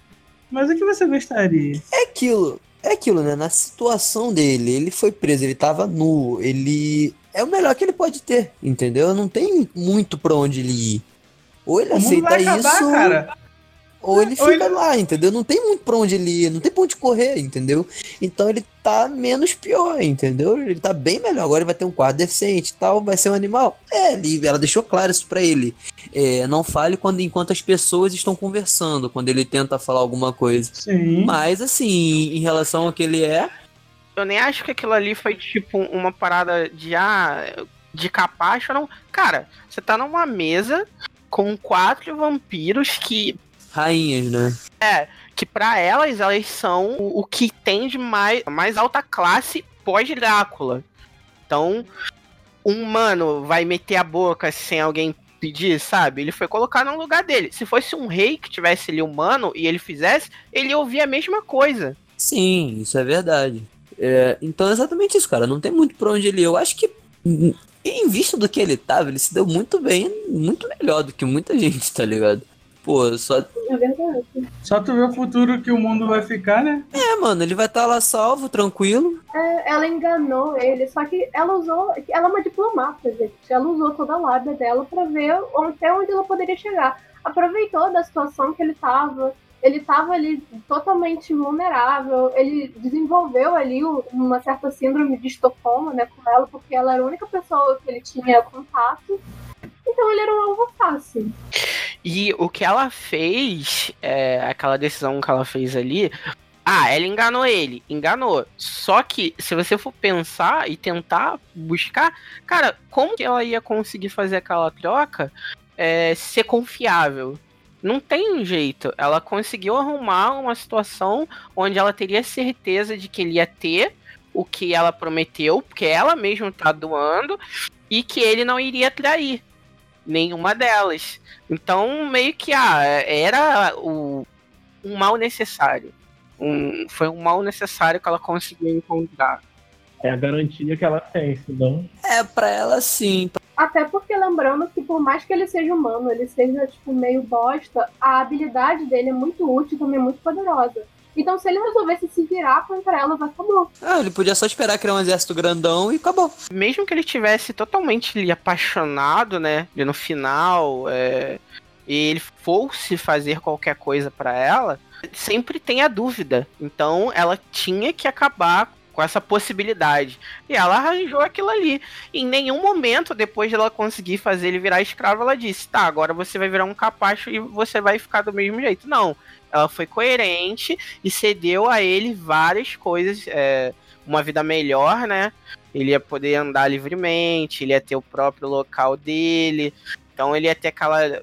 Mas o que você gostaria? É aquilo, é aquilo, né? Na situação dele, ele foi preso, ele tava nu, ele. É o melhor que ele pode ter, entendeu? Não tem muito pra onde ele ir. Ou ele O aceita acabar, isso, cara. ou ele Ou fica ele- lá, entendeu? Não tem muito pra onde ele ir, não tem pra onde correr, entendeu? Então ele tá menos pior, entendeu? Ele tá bem melhor. Agora ele vai ter um quarto decente e tal, vai ser um animal. É, ele, ela deixou claro isso pra ele. É, não fale quando enquanto as pessoas estão conversando, quando ele tenta falar alguma coisa. Sim. Mas assim, em relação ao que ele é, Eu nem acho que aquilo ali foi tipo uma parada de ah, de capacho, não. Cara, você tá numa mesa com quatro vampiros que rainhas, né? que para elas elas são o, o que tem de mais, mais alta classe pós-Drácula. Então, um humano vai meter a boca sem alguém pedir, sabe? Ele foi colocar no lugar dele. Se fosse um rei que tivesse ali humano e ele fizesse, ele ia ouvir a mesma coisa. Sim, isso é verdade. É, então é exatamente isso, cara. Não tem muito pra onde ele ir. Eu acho que, em vista do que ele tava, ele se deu muito bem, muito melhor do que muita gente, tá ligado? Pô, só. É verdade. Só tu vê o futuro que o mundo vai ficar, né? É, mano, ele vai estar lá salvo, tranquilo. É, ela enganou ele, só que ela usou. Ela é uma diplomata, gente. Ela usou toda a lábia dela pra ver até onde ela poderia chegar. Aproveitou da situação que ele tava. Ele tava ali totalmente vulnerável. Ele desenvolveu ali uma certa síndrome de Estocolmo, né, com ela, porque ela era a única pessoa que ele tinha contato. Então ele era um alvo fácil. E o que ela fez, é, aquela decisão que ela fez ali. Ah, ela enganou ele, enganou. Só que, se você for pensar e tentar buscar, cara, como que ela ia conseguir fazer aquela troca é, ser confiável? Não tem jeito. Ela conseguiu arrumar uma situação onde ela teria certeza de que ele ia ter o que ela prometeu, porque ela mesma tá doando, e que ele não iria trair nenhuma delas. Então, meio que ah, era o, um mal necessário. Um, foi um mal necessário que ela conseguiu encontrar. É a garantia que ela tem, senão. É, pra ela sim. Até porque lembrando que por mais que ele seja humano, ele seja tipo meio bosta, a habilidade dele é muito útil e também muito poderosa. Então se ele resolvesse se virar contra ela, vai acabou. Ah, ele podia só esperar criar um exército grandão e acabou. Mesmo que ele tivesse totalmente ali apaixonado, né? E no final, é, e ele fosse fazer qualquer coisa pra ela, sempre tem a dúvida. Então, ela tinha que acabar com essa possibilidade. E ela arranjou aquilo ali. Em nenhum momento, depois de ela conseguir fazer ele virar escravo, ela disse: tá, agora você vai virar um capacho e você vai ficar do mesmo jeito. Não. Ela foi coerente e cedeu a ele várias coisas. é, uma vida melhor, né? Ele ia poder andar livremente, ele ia ter o próprio local dele. Então ele ia ter aquela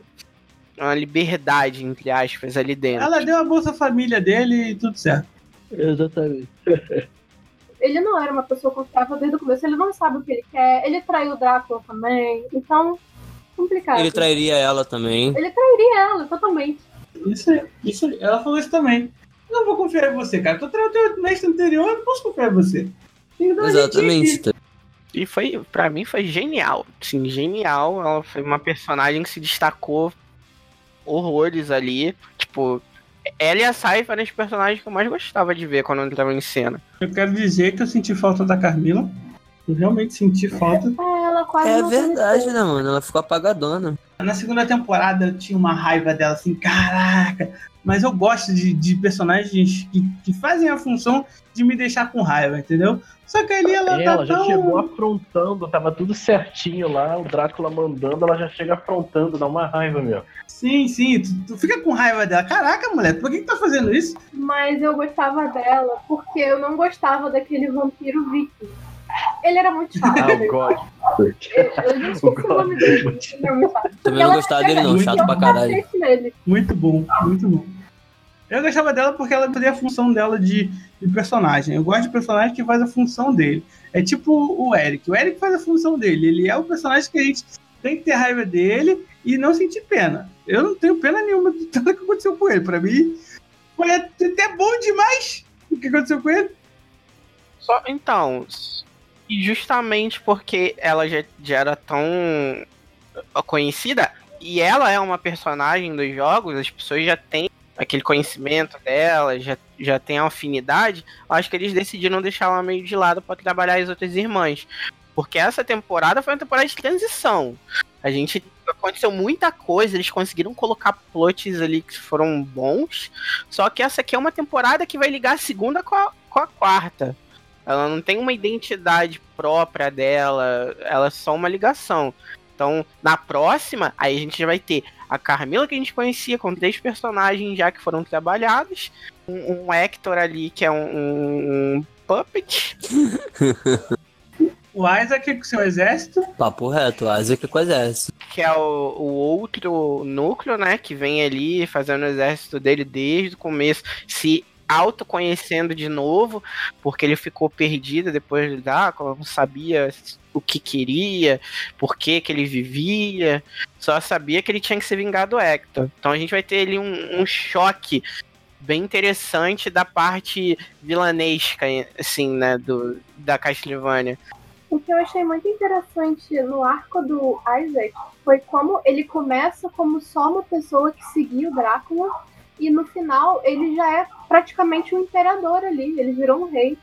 uma liberdade, entre aspas, ali dentro. Ela deu a Bolsa Família dele e tudo certo. Exatamente. Ele não era uma pessoa confiável desde o começo, ele não sabe o que ele quer, ele traiu o Drácula também, então, complicado. Ele trairia ela também. Ele trairia ela, totalmente. Isso aí, isso aí. Ela falou isso também. Eu não vou confiar em você, cara. Tu traiu teu mestre anterior, eu não posso confiar em você. Jeitinho Exatamente. aqui. E foi, para mim, foi genial. Sim, genial. Ela foi uma personagem que se destacou horrores ali. Tipo, ela e a Saifa eram os personagens que eu mais gostava de ver quando entrava em cena. Eu quero dizer que eu senti falta da Carmila. Eu realmente senti falta. É, ela quase É não verdade, né, mano? Ela ficou apagadona. Na segunda temporada eu tinha uma raiva dela, assim, caraca. Mas eu gosto de, de personagens que, que fazem a função de me deixar com raiva, entendeu? Só que ali ela, Ela tá já tão... chegou afrontando, tava tudo certinho lá, o Drácula mandando, ela já chega afrontando, dá uma raiva, meu. Sim, sim, tu, tu fica com raiva dela. Caraca, mulher, por que, que tá fazendo isso? Mas eu gostava dela porque eu não gostava daquele vampiro viking. Ele era muito chato. Ah, o God. Eu, eu não esqueci o nome dele. ele muito chato. Também não gostava dele, não. Chato pra caralho. Muito bom, muito bom. Eu gostava dela porque ela fazia a função dela de, de personagem. Eu gosto de personagem que faz a função dele. É tipo o Eric. O Eric faz a função dele. Ele é o personagem que a gente tem que ter raiva dele e não sentir pena. Eu não tenho pena nenhuma de tudo que aconteceu com ele. Pra mim, Foi até bom demais o que aconteceu com ele. Só, então, e justamente porque ela já, já era tão conhecida, e ela é uma personagem dos jogos, as pessoas já têm aquele conhecimento dela, já, já tem a afinidade, acho que eles decidiram deixar ela meio de lado para trabalhar as outras irmãs. Porque essa temporada foi uma temporada de transição. A gente aconteceu muita coisa, eles conseguiram colocar plots ali que foram bons. Só que essa aqui é uma temporada que vai ligar a segunda com a, com a quarta. Ela não tem uma identidade própria dela, ela é só uma ligação. Então, na próxima, aí a gente já vai ter a Carmila que a gente conhecia, com três personagens já que foram trabalhados, um, um Hector ali que é um, um, um puppet. o Isaac com seu exército. Papo reto, o Isaac com o exército. Que é o, o outro núcleo, né? Que vem ali fazendo o exército dele desde o começo, se autoconhecendo de novo, porque ele ficou perdido depois da, ah, não sabia o que queria, por que que ele vivia, só sabia que ele tinha que ser vingado do Hector. Então a gente vai ter ali um, um choque bem interessante da parte vilanesca, assim, né, do, da Castlevania. O que eu achei muito interessante no arco do Isaac foi como ele começa como só uma pessoa que seguia o Drácula e no final ele já é praticamente um imperador ali, ele virou um rei.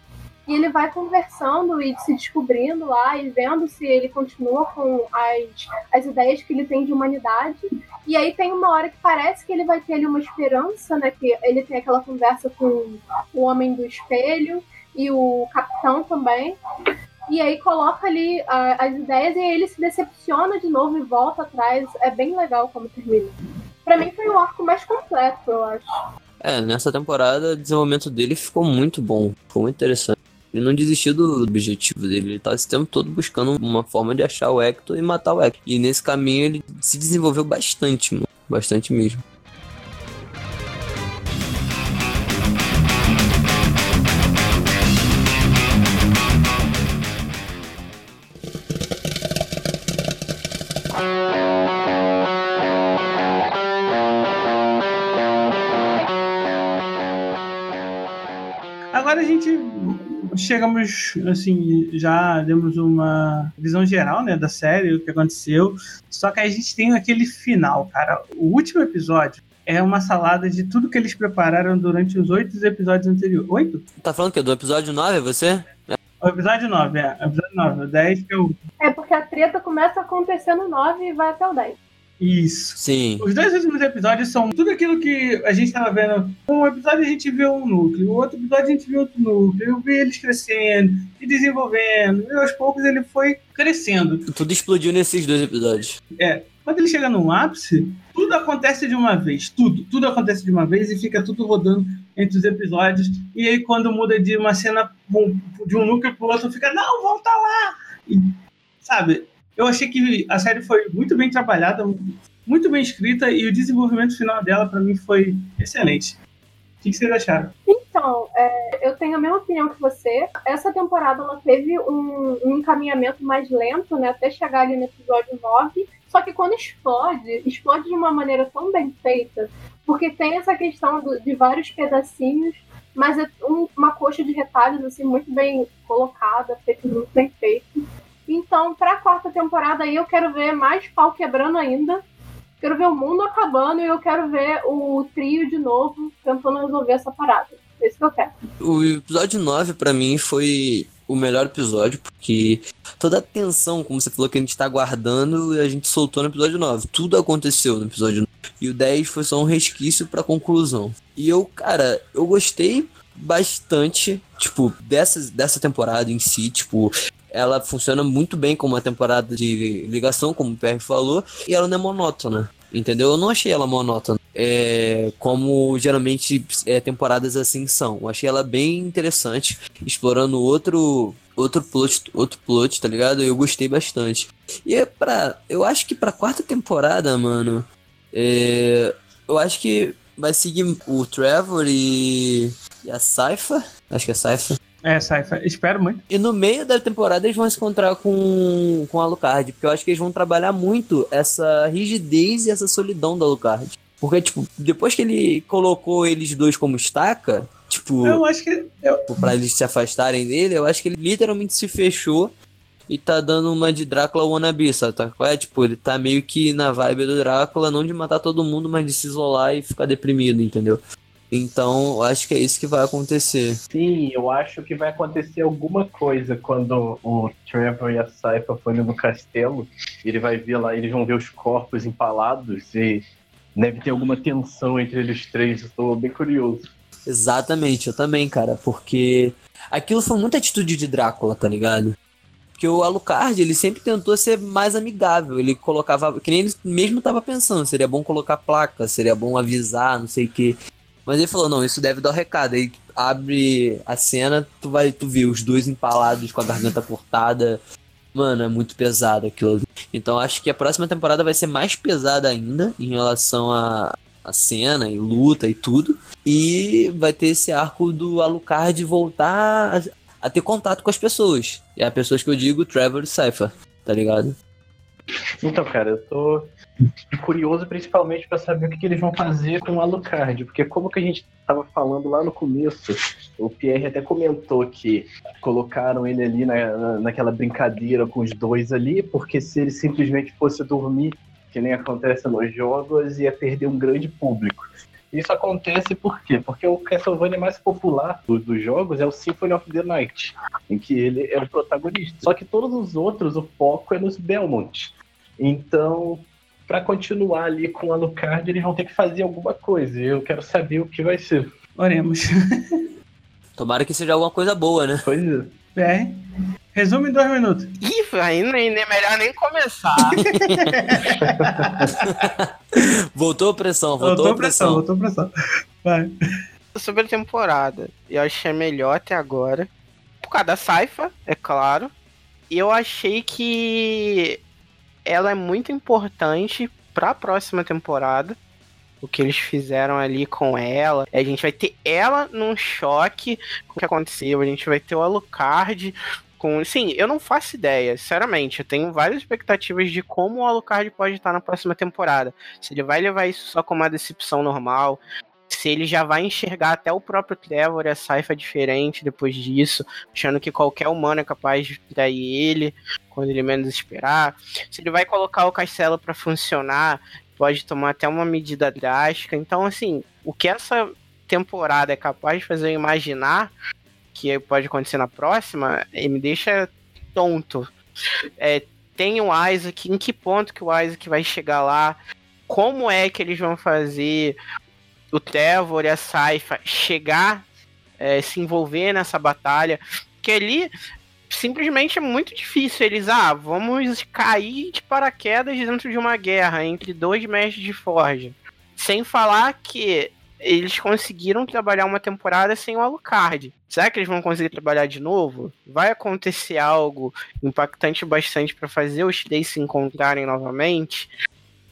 E ele vai conversando e se descobrindo lá e vendo se ele continua com as, as ideias que ele tem de humanidade. E aí tem uma hora que parece que ele vai ter ali uma esperança, né? Que ele tem aquela conversa com o homem do espelho e o capitão também. E aí coloca ali uh, as ideias e ele se decepciona de novo e volta atrás. É bem legal como termina. Para mim foi o arco mais completo, eu acho. É, nessa temporada o desenvolvimento dele ficou muito bom, ficou muito interessante. Ele não desistiu do objetivo dele, ele tá esse tempo todo buscando uma forma de achar o Hector e matar o Hector. E nesse caminho ele se desenvolveu bastante, mano. Bastante mesmo. Gente chegamos, assim, já demos uma visão geral, né, da série, o que aconteceu. Só que a gente tem aquele final, cara. O último episódio é uma salada de tudo que eles prepararam durante os oito episódios anteriores. Oito? Tá falando que é do episódio 9, é você? O episódio 9, é. O episódio 9. O 10 que é o. É porque a treta começa a acontecer no 9 e vai até o 10. Isso. Sim. Os dois últimos episódios são tudo aquilo que a gente estava vendo. Um episódio a gente viu um núcleo, o outro episódio a gente viu outro núcleo. Eu vi eles crescendo e desenvolvendo. E aos poucos ele foi crescendo. Tudo explodiu nesses dois episódios. É. Quando ele chega no ápice, tudo acontece de uma vez. Tudo. Tudo acontece de uma vez e fica tudo rodando entre os episódios. E aí, quando muda de uma cena de um núcleo pro outro, fica, não, volta lá! E, sabe? Eu achei que a série foi muito bem trabalhada, muito bem escrita e o desenvolvimento final dela, para mim, foi excelente. O que vocês acharam? Então, é, eu tenho a mesma opinião que você. Essa temporada ela teve um, um, encaminhamento mais lento, né, até chegar ali no episódio 9. Só que quando explode, explode de uma maneira tão bem feita, porque tem essa questão do, de vários pedacinhos, mas é um, uma coxa de retalhos assim muito bem colocada, feito muito bem feito. Então, pra quarta temporada aí, eu quero ver mais pau quebrando ainda. Quero ver o mundo acabando e eu quero ver o trio de novo tentando resolver essa parada. É isso que eu quero. O episódio 9, para mim, foi o melhor episódio, porque toda a tensão, como você falou, que a gente tá aguardando, a gente soltou no episódio 9. Tudo aconteceu no episódio 9. E o 10 foi só um resquício pra conclusão. E eu, cara, eu gostei bastante, tipo, dessa, dessa temporada em si, tipo, ela funciona muito bem como uma temporada de ligação, como o PR falou, e ela não é monótona. Entendeu? Eu não achei ela monótona. É, como geralmente é, temporadas assim são. Eu achei ela bem interessante, explorando outro outro plot, outro plot, tá ligado? Eu gostei bastante. E é pra. Eu acho que pra quarta temporada, mano. É, eu acho que vai seguir o Trevor e, e a Saifa. Acho que é Saifa. É, Saifa, espero muito. E no meio da temporada eles vão se encontrar com, com a Alucard, porque eu acho que eles vão trabalhar muito essa rigidez e essa solidão da Alucard. Porque, tipo, depois que ele colocou eles dois como estaca, tipo, Eu acho que. Eu, pra eles se afastarem dele, eu acho que ele literalmente se fechou e tá dando uma de Drácula wannabe, sabe? Tá? É, tipo, ele tá meio que na vibe do Drácula, não de matar todo mundo, mas de se isolar e ficar deprimido, entendeu? Então, eu acho que é isso que vai acontecer. Sim, eu acho que vai acontecer alguma coisa quando o Trevor e a Saifa forem no castelo. Ele vai ver lá, eles vão ver os corpos empalados e deve ter alguma tensão entre eles três. Eu tô bem curioso. Exatamente, eu também, cara, porque aquilo foi muita atitude de Drácula, tá ligado? Porque o Alucard, ele sempre tentou ser mais amigável, ele colocava, que nem ele mesmo tava pensando, seria bom colocar placa, seria bom avisar, não sei o que. Mas ele falou, não, isso deve dar o recado. Aí abre a cena, tu vai, tu vê os dois empalados com a garganta cortada. Mano, é muito pesado aquilo. Então acho que a próxima temporada vai ser mais pesada ainda em relação a, a cena e luta e tudo. E vai ter esse arco do Alucard voltar a, a ter contato com as pessoas. E as pessoas que eu digo, Trevor e Cypher, tá ligado? Então, cara, eu tô curioso principalmente pra saber o que, que eles vão fazer com o Alucard, porque como que a gente tava falando lá no começo, o Pierre até comentou que colocaram ele ali na- naquela brincadeira com os dois ali, porque se ele simplesmente fosse dormir, que nem acontece nos jogos, ia perder um grande público. Isso acontece por quê? Porque o Castlevania mais popular dos, dos jogos é o Symphony of the Night, em que ele é o protagonista. Só que todos os outros, o foco é nos Belmont. Então, para continuar ali com o Alucard, eles vão ter que fazer alguma coisa. E eu quero saber o que vai ser. oremos. Tomara que seja alguma coisa boa, né? Pois é. É. Resume em dois minutos. Ih, aí nem, nem- melhor nem começar. Voltou a pressão, voltou, a pressão. voltou pressão. Vai. Sobre a temporada, eu achei melhor até agora. Por causa da Saifa, é claro. E eu achei que ela é muito importante pra próxima temporada. O que eles fizeram ali com ela. A gente vai ter ela num choque com o que aconteceu. A gente vai ter o Alucard com. Sim, eu não faço ideia, sinceramente. Eu tenho várias expectativas de como o Alucard pode estar na próxima temporada. Se ele vai levar isso só como uma decepção normal, se ele já vai enxergar até o próprio Trevor a Saifa diferente depois disso, achando que qualquer humano é capaz de trair ele quando ele menos esperar. Se ele vai colocar o castelo para funcionar, pode tomar até uma medida drástica. Então, assim, o que essa temporada é capaz de fazer eu imaginar que pode acontecer na próxima, me deixa tonto. É, tem o Isaac, em que ponto que o Isaac vai chegar lá? Como é que eles vão fazer o Trevor e a Saifa chegar, é, se envolver nessa batalha? Que ali simplesmente é muito difícil. Eles, ah, vamos cair de paraquedas dentro de uma guerra entre dois mestres de Forja. Sem falar que eles conseguiram trabalhar uma temporada sem o Alucard. Será que eles vão conseguir trabalhar de novo? Vai acontecer algo impactante bastante para fazer os três se encontrarem novamente?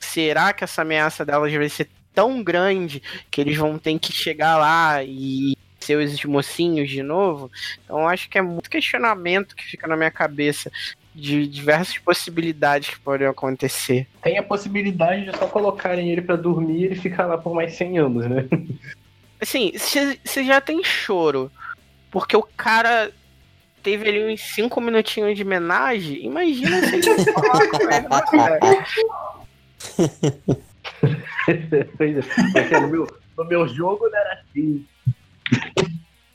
Será que essa ameaça delas vai ser tão grande que eles vão ter que chegar lá e ser os mocinhos de novo? Então eu acho que é muito questionamento que fica na minha cabeça de diversas possibilidades que podem acontecer. Tem a possibilidade de só colocarem ele pra dormir e ele ficar lá por mais 100 anos, né? Assim, você já tem choro, porque o cara teve ali uns 5 minutinhos de homenagem. Imagina se ele falar com ele, cara? Pois é. Porque no, meu, no meu jogo não era assim.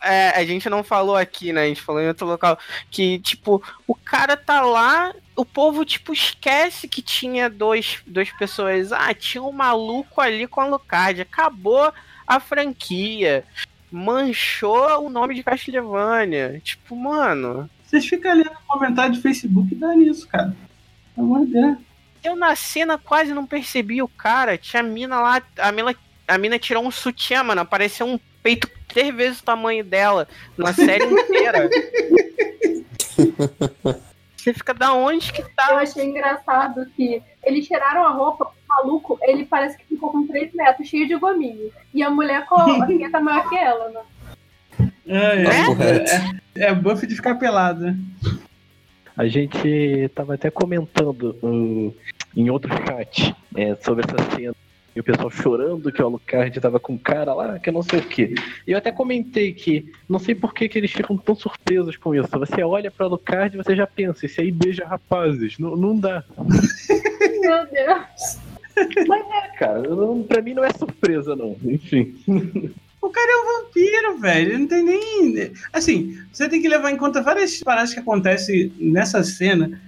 É, a gente não falou aqui, né? A gente falou em outro local. Que, tipo, o cara tá lá, o povo, tipo, esquece que tinha dois, duas pessoas. Ah, tinha um maluco ali com a Lucard. Acabou a franquia. Manchou o nome de Castlevania. Tipo, mano. Vocês ficam lendo comentário de Facebook e dá nisso, cara. Pelo amor de Deus. Eu na cena quase não percebi o cara. Tinha a mina lá. A mina, a mina tirou um sutiã, mano. Apareceu um peito três vezes o tamanho dela na série inteira. Você fica da onde que Eu tá? achei engraçado que eles tiraram a roupa, o maluco, ele parece que ficou com 3 metros, cheio de gominho. E a mulher com a tá maior que ela, né? É, é, é, é buff de ficar pelado. né? A gente tava até comentando uh, em outro chat é, sobre essa cena E o pessoal chorando que o Alucard tava com um cara lá, que eu não sei o quê. E eu até comentei que não sei por que, que eles ficam tão surpresos com isso. Você olha pra Alucard e você já pensa, esse aí beija rapazes. Não, não dá. Meu Deus. Mas é, cara, não, pra mim não é surpresa, não. Enfim. O cara é um vampiro, velho. Ele não tem nem. Assim, você tem que levar em conta várias paradas que acontecem nessa cena.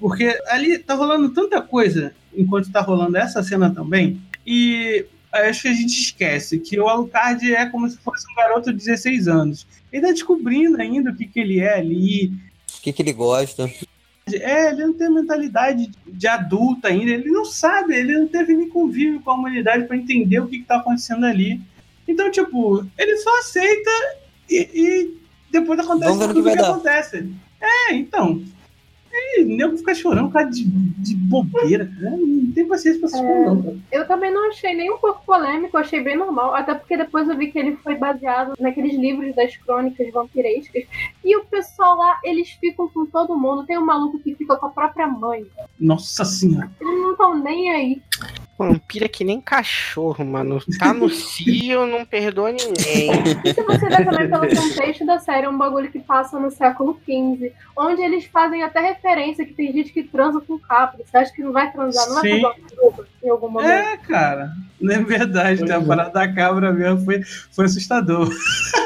Porque ali tá rolando tanta coisa enquanto tá rolando essa cena também. E acho que a gente esquece que o Alucard é como se fosse um garoto de 16 anos. Ele tá descobrindo ainda o que, que ele é ali. O que, que ele gosta? É, ele não tem mentalidade de adulto ainda. Ele não sabe, ele não teve nem convívio com a humanidade para entender o que, que tá acontecendo ali. Então, tipo, ele só aceita e, e depois acontece tudo que que, dar. acontece. É, então. E nego fica chorando por causa de, de bobeira, cara. Não tem paciência pra essas É. coisas, não, cara. Eu também não achei nem um pouco polêmico, achei bem normal, até porque depois eu vi que ele foi baseado naqueles livros das crônicas vampirescas. E o pessoal lá, eles ficam com todo mundo. Tem um maluco que fica com a própria mãe. Nossa senhora. Eles não estão nem aí. Vampiro é que nem cachorro, mano. Tá no cio, não perdoa ninguém. E se você ver também pelo contexto da série, é um bagulho que passa no século XV, onde eles fazem até referência que tem gente que transa com cabra. Você acha que não vai transar? Não vai Sim. fazer uma curva em algum momento? É, cara. Não é verdade. Tem a Pois é. parada da cabra mesmo foi, foi assustador.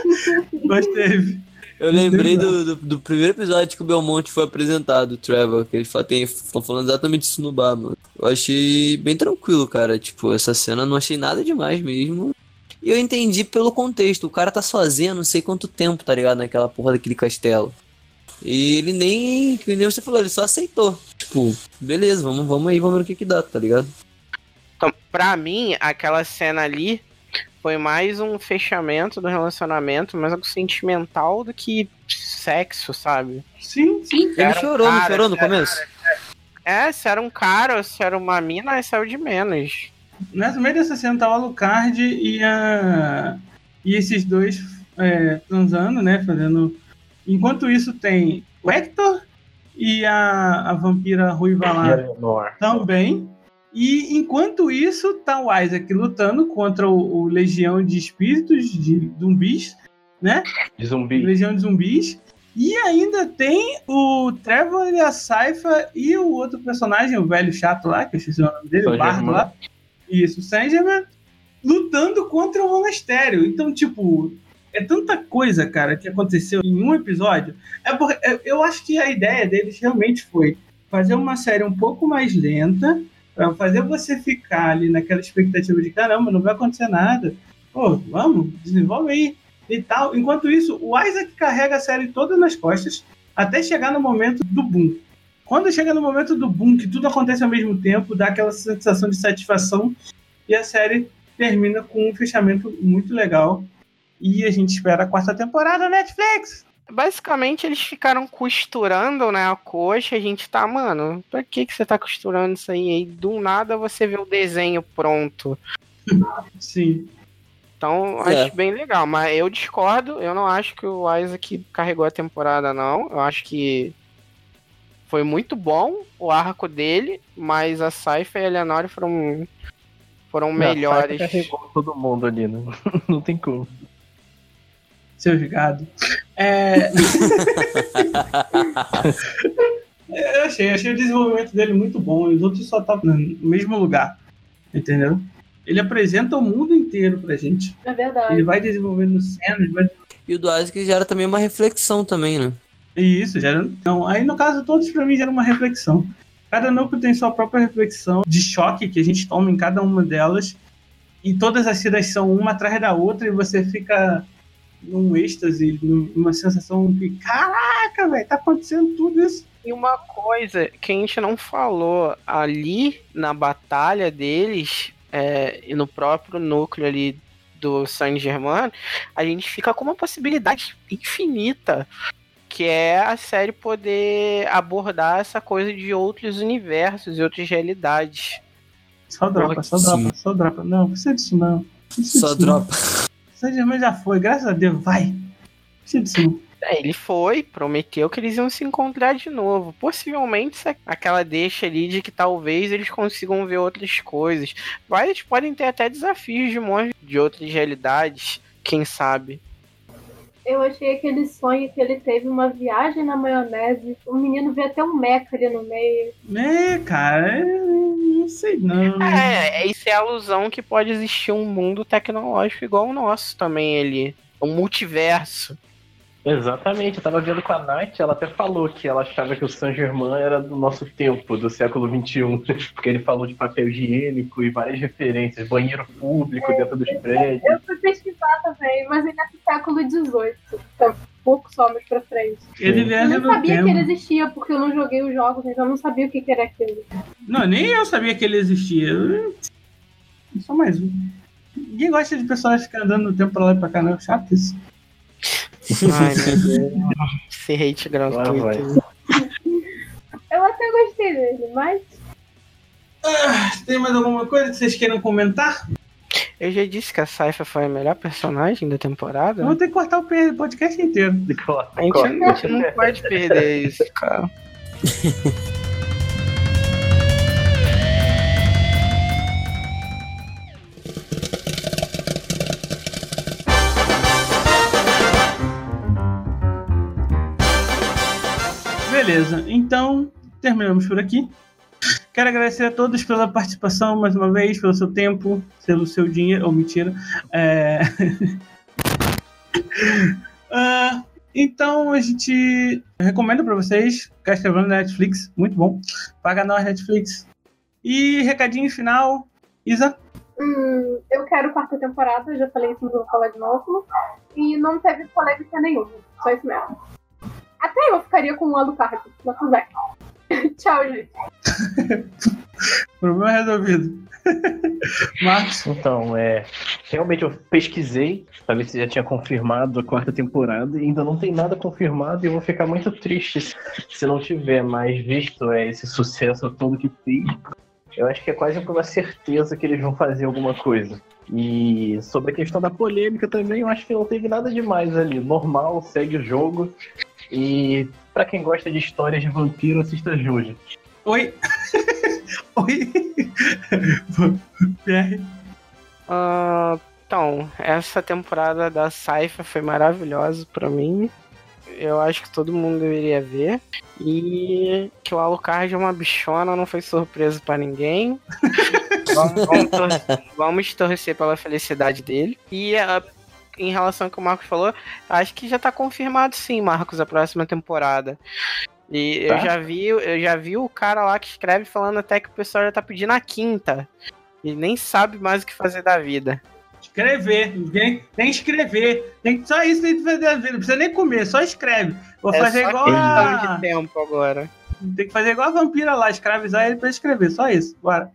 Mas teve. Eu lembrei do, do, do primeiro episódio que o Belmonte foi apresentado, o Trevor, que eles estão falando exatamente isso no bar, mano. Eu achei bem tranquilo, cara. Tipo, essa cena não achei nada demais mesmo. E eu entendi pelo contexto. O cara tá sozinho não sei quanto tempo, tá ligado? Naquela porra daquele castelo. E ele nem, nem você falou, ele só aceitou. Tipo, beleza, vamos, vamos aí, vamos ver o que que dá, tá ligado? Então, pra mim, aquela cena ali foi mais um fechamento do relacionamento, mais algo sentimental do que sexo, sabe? Sim, sim. Ele Era um chorou, não cara, chorou no era- começo? É, se era um cara ou se era uma mina, aí saiu de menos. Nessa meio dessa cena tava o Alucard e a. E esses dois é, transando, né? Fazendo. Enquanto isso tem o Hector e a, a vampira ruiva lá também. E enquanto isso, tá o Isaac lutando contra o, o Legião de Espíritos de zumbis, né? De zumbi. Legião de zumbis. E ainda tem o Trevor e a Saifa e o outro personagem, o velho chato lá, que eu esqueci o nome dele, o Saint Bardo lá. Isso, o Saint Germain, lutando contra o monastério. Então, tipo, é tanta coisa, cara, que aconteceu em um episódio. É porque, é- eu acho que a ideia deles realmente foi fazer uma série um pouco mais lenta, pra fazer você ficar ali naquela expectativa de caramba, não vai acontecer nada. Pô, vamos, desenvolve aí e tal. Enquanto isso, o Isaac carrega a série toda nas costas até chegar no momento do boom. Quando chega no momento do boom, que tudo acontece ao mesmo tempo, dá aquela sensação de satisfação e a série termina com um fechamento muito legal. E a gente espera a quarta temporada Netflix. Basicamente, eles ficaram costurando, né, a coxa. e A gente tá, mano, pra que, que você tá costurando isso aí? Aí do nada você vê o desenho pronto. Sim. Então, É. acho bem legal. Mas eu discordo. Eu não acho que o Isaac carregou a temporada, não. Eu acho que foi muito bom o arco dele, mas a Saifa e a Eleanor foram, foram Não, a Saifa melhores. carregou todo mundo ali, né? Não tem como. Seu gado. É... eu achei, achei o desenvolvimento dele muito bom. E os outros só estavam no mesmo lugar. Entendeu? Ele apresenta o mundo inteiro pra gente. É verdade. Ele vai desenvolvendo cenas, vai E o do Isaac já era também uma reflexão também, né? E Isso, já era... Não, aí no caso, todos pra mim era uma reflexão. Cada núcleo tem sua própria reflexão de choque que a gente toma em cada uma delas. E todas as cenas são uma atrás da outra e você fica num êxtase, numa sensação que, caraca, velho, tá acontecendo tudo isso. E uma coisa que a gente não falou ali na batalha deles, é, e no próprio núcleo ali do Saint Germain, a gente fica com uma possibilidade infinita, que é a série poder abordar essa coisa de outros universos e outras realidades. Só dropa, só Sim. dropa, só dropa. Não, precisa disso não. Precisa Só disso não. dropa. Saint Germain já foi, graças a Deus, vai. É, ele foi, prometeu que eles iam se encontrar de novo. Possivelmente aquela deixa ali de que talvez eles consigam ver outras coisas. Mas eles podem ter até desafios de monstros de outras realidades, quem sabe. Eu achei aquele sonho que ele teve uma viagem na maionese. O menino vê até um meca ali no meio. É, cara, não sei não. É, isso é a alusão que pode existir um mundo tecnológico igual o nosso também ali. Um multiverso. Exatamente, eu tava vendo com a Nath, ela até falou que ela achava que o Saint Germain era do nosso tempo, do século XXI, porque ele falou de papel higiênico e várias referências, banheiro público é, dentro dos prédios. Eu fui também, mas ele é do século XVIII, então pouco só mais pra frente. Ele eu não sabia tempo. que ele existia, porque eu não joguei os jogos, então eu não sabia o que, que era aquilo. Não, nem eu sabia que ele existia. Eu... Só mais um. Ninguém gosta de pessoas ficar andando no tempo pra lá e pra cá, não. Chato isso. Ai, meu Deus. Esse hate gratuito. Eu até gostei dele, mas. Ah, tem mais alguma coisa que vocês queiram comentar? Eu já disse que a Saifa foi a melhor personagem da temporada. Vou ter que cortar o podcast inteiro. A gente, a gente não pode perder isso, cara. Beleza, então terminamos por aqui. Quero agradecer a todos pela participação mais uma vez, pelo seu tempo, pelo seu dinheiro, ou oh, mentira. É... uh, então a gente recomenda para vocês Castlevania na Netflix, muito bom. Paga nós Netflix. E recadinho final, Isa. Hum, eu quero quarta temporada, já falei isso, mas vou falar de novo. E não teve polêmica nenhuma, só isso mesmo. Até eu ficaria com um Alucard, mas tudo bem. Tchau, gente. Problema resolvido. Marcos? Então, é. Realmente eu pesquisei pra ver se já tinha confirmado a quarta temporada e ainda não tem nada confirmado e eu vou ficar muito triste se não tiver, mas visto é, esse sucesso todo que fez, eu acho que é quase uma certeza que eles vão fazer alguma coisa. E sobre a questão da polêmica também, eu acho que não teve nada demais ali. Normal, segue o jogo. E para quem gosta de histórias de vampiro, assista Jojo. Oi! Oi! Pierre? Uh, então, essa temporada da Saifa foi maravilhosa para mim. Eu acho que todo mundo deveria ver. E que o Alucard é uma bichona, não foi surpresa para ninguém. vamos, vamos, torcer, vamos, torcer, pela felicidade dele. E uh, em relação ao que o Marcos falou, acho que já tá confirmado sim, Marcos, a próxima temporada. E tá. eu já vi, eu já vi o cara lá que escreve falando até que o pessoal já tá pedindo a quinta. E nem sabe mais o que fazer da vida. Escrever, tem que escrever. Tem, só isso tem que fazer da vida. Não precisa nem comer, só escreve. Vou é fazer igual a. de tempo agora. Tem que fazer igual a vampira lá, escravizar ele pra escrever, só isso. Bora.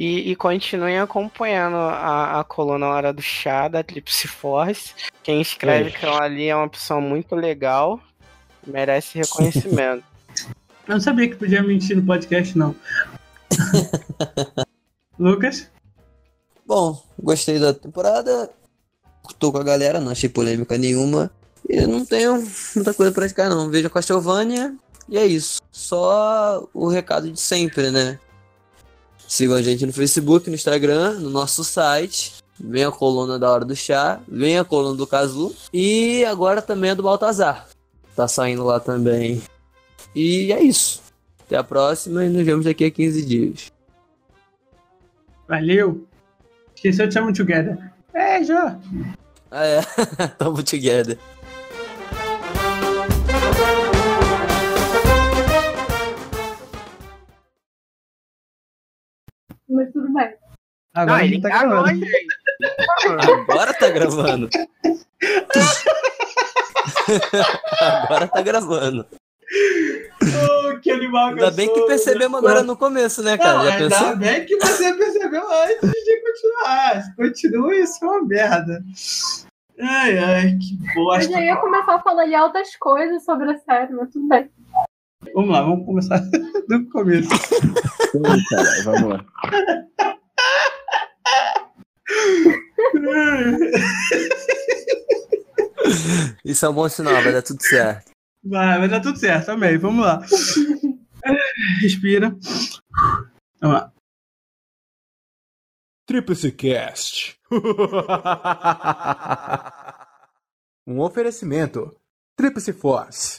E, e continuem acompanhando a, a coluna Hora do Chá da Eclipse Force. Quem escreve aquilo ali é uma pessoa muito legal, merece reconhecimento. Eu não sabia que podia mentir no podcast, não. Lucas? Bom, gostei da temporada. Tô com a galera, não achei polêmica nenhuma. E não tenho muita coisa pra ficar, não. Vejo a Castlevania e é isso. Só o recado de sempre, né? Sigam a gente no Facebook, no Instagram, no nosso site. Vem a coluna da Hora do Chá, vem a coluna do Casu e agora também a do Baltazar. Tá saindo lá também. E é isso. Até a próxima e nos vemos daqui a 15 dias. Valeu! Esqueceu de chamar Together. É, já! Ah, é. Tamo together. Mas tudo bem. Agora não, ele tá gravando. Agora tá gravando. agora tá gravando. Oh, que animal que Ainda bem sou, que percebemos agora no começo, né, cara? Não, Já ainda pensou? bem que você percebeu antes de continuar. Continue, isso é uma merda. Ai, ai, que bosta. Eu já ia começar a falar ali altas coisas sobre a série, mas tudo bem. Vamos lá, vamos começar do começo. Sim, cara, vamos lá. Isso é um bom sinal, vai dar tudo certo. Vai, vai dar tudo certo também. Vamos lá. Respira. Vamos lá. Tríplice Cast. um oferecimento. Tríplice Force.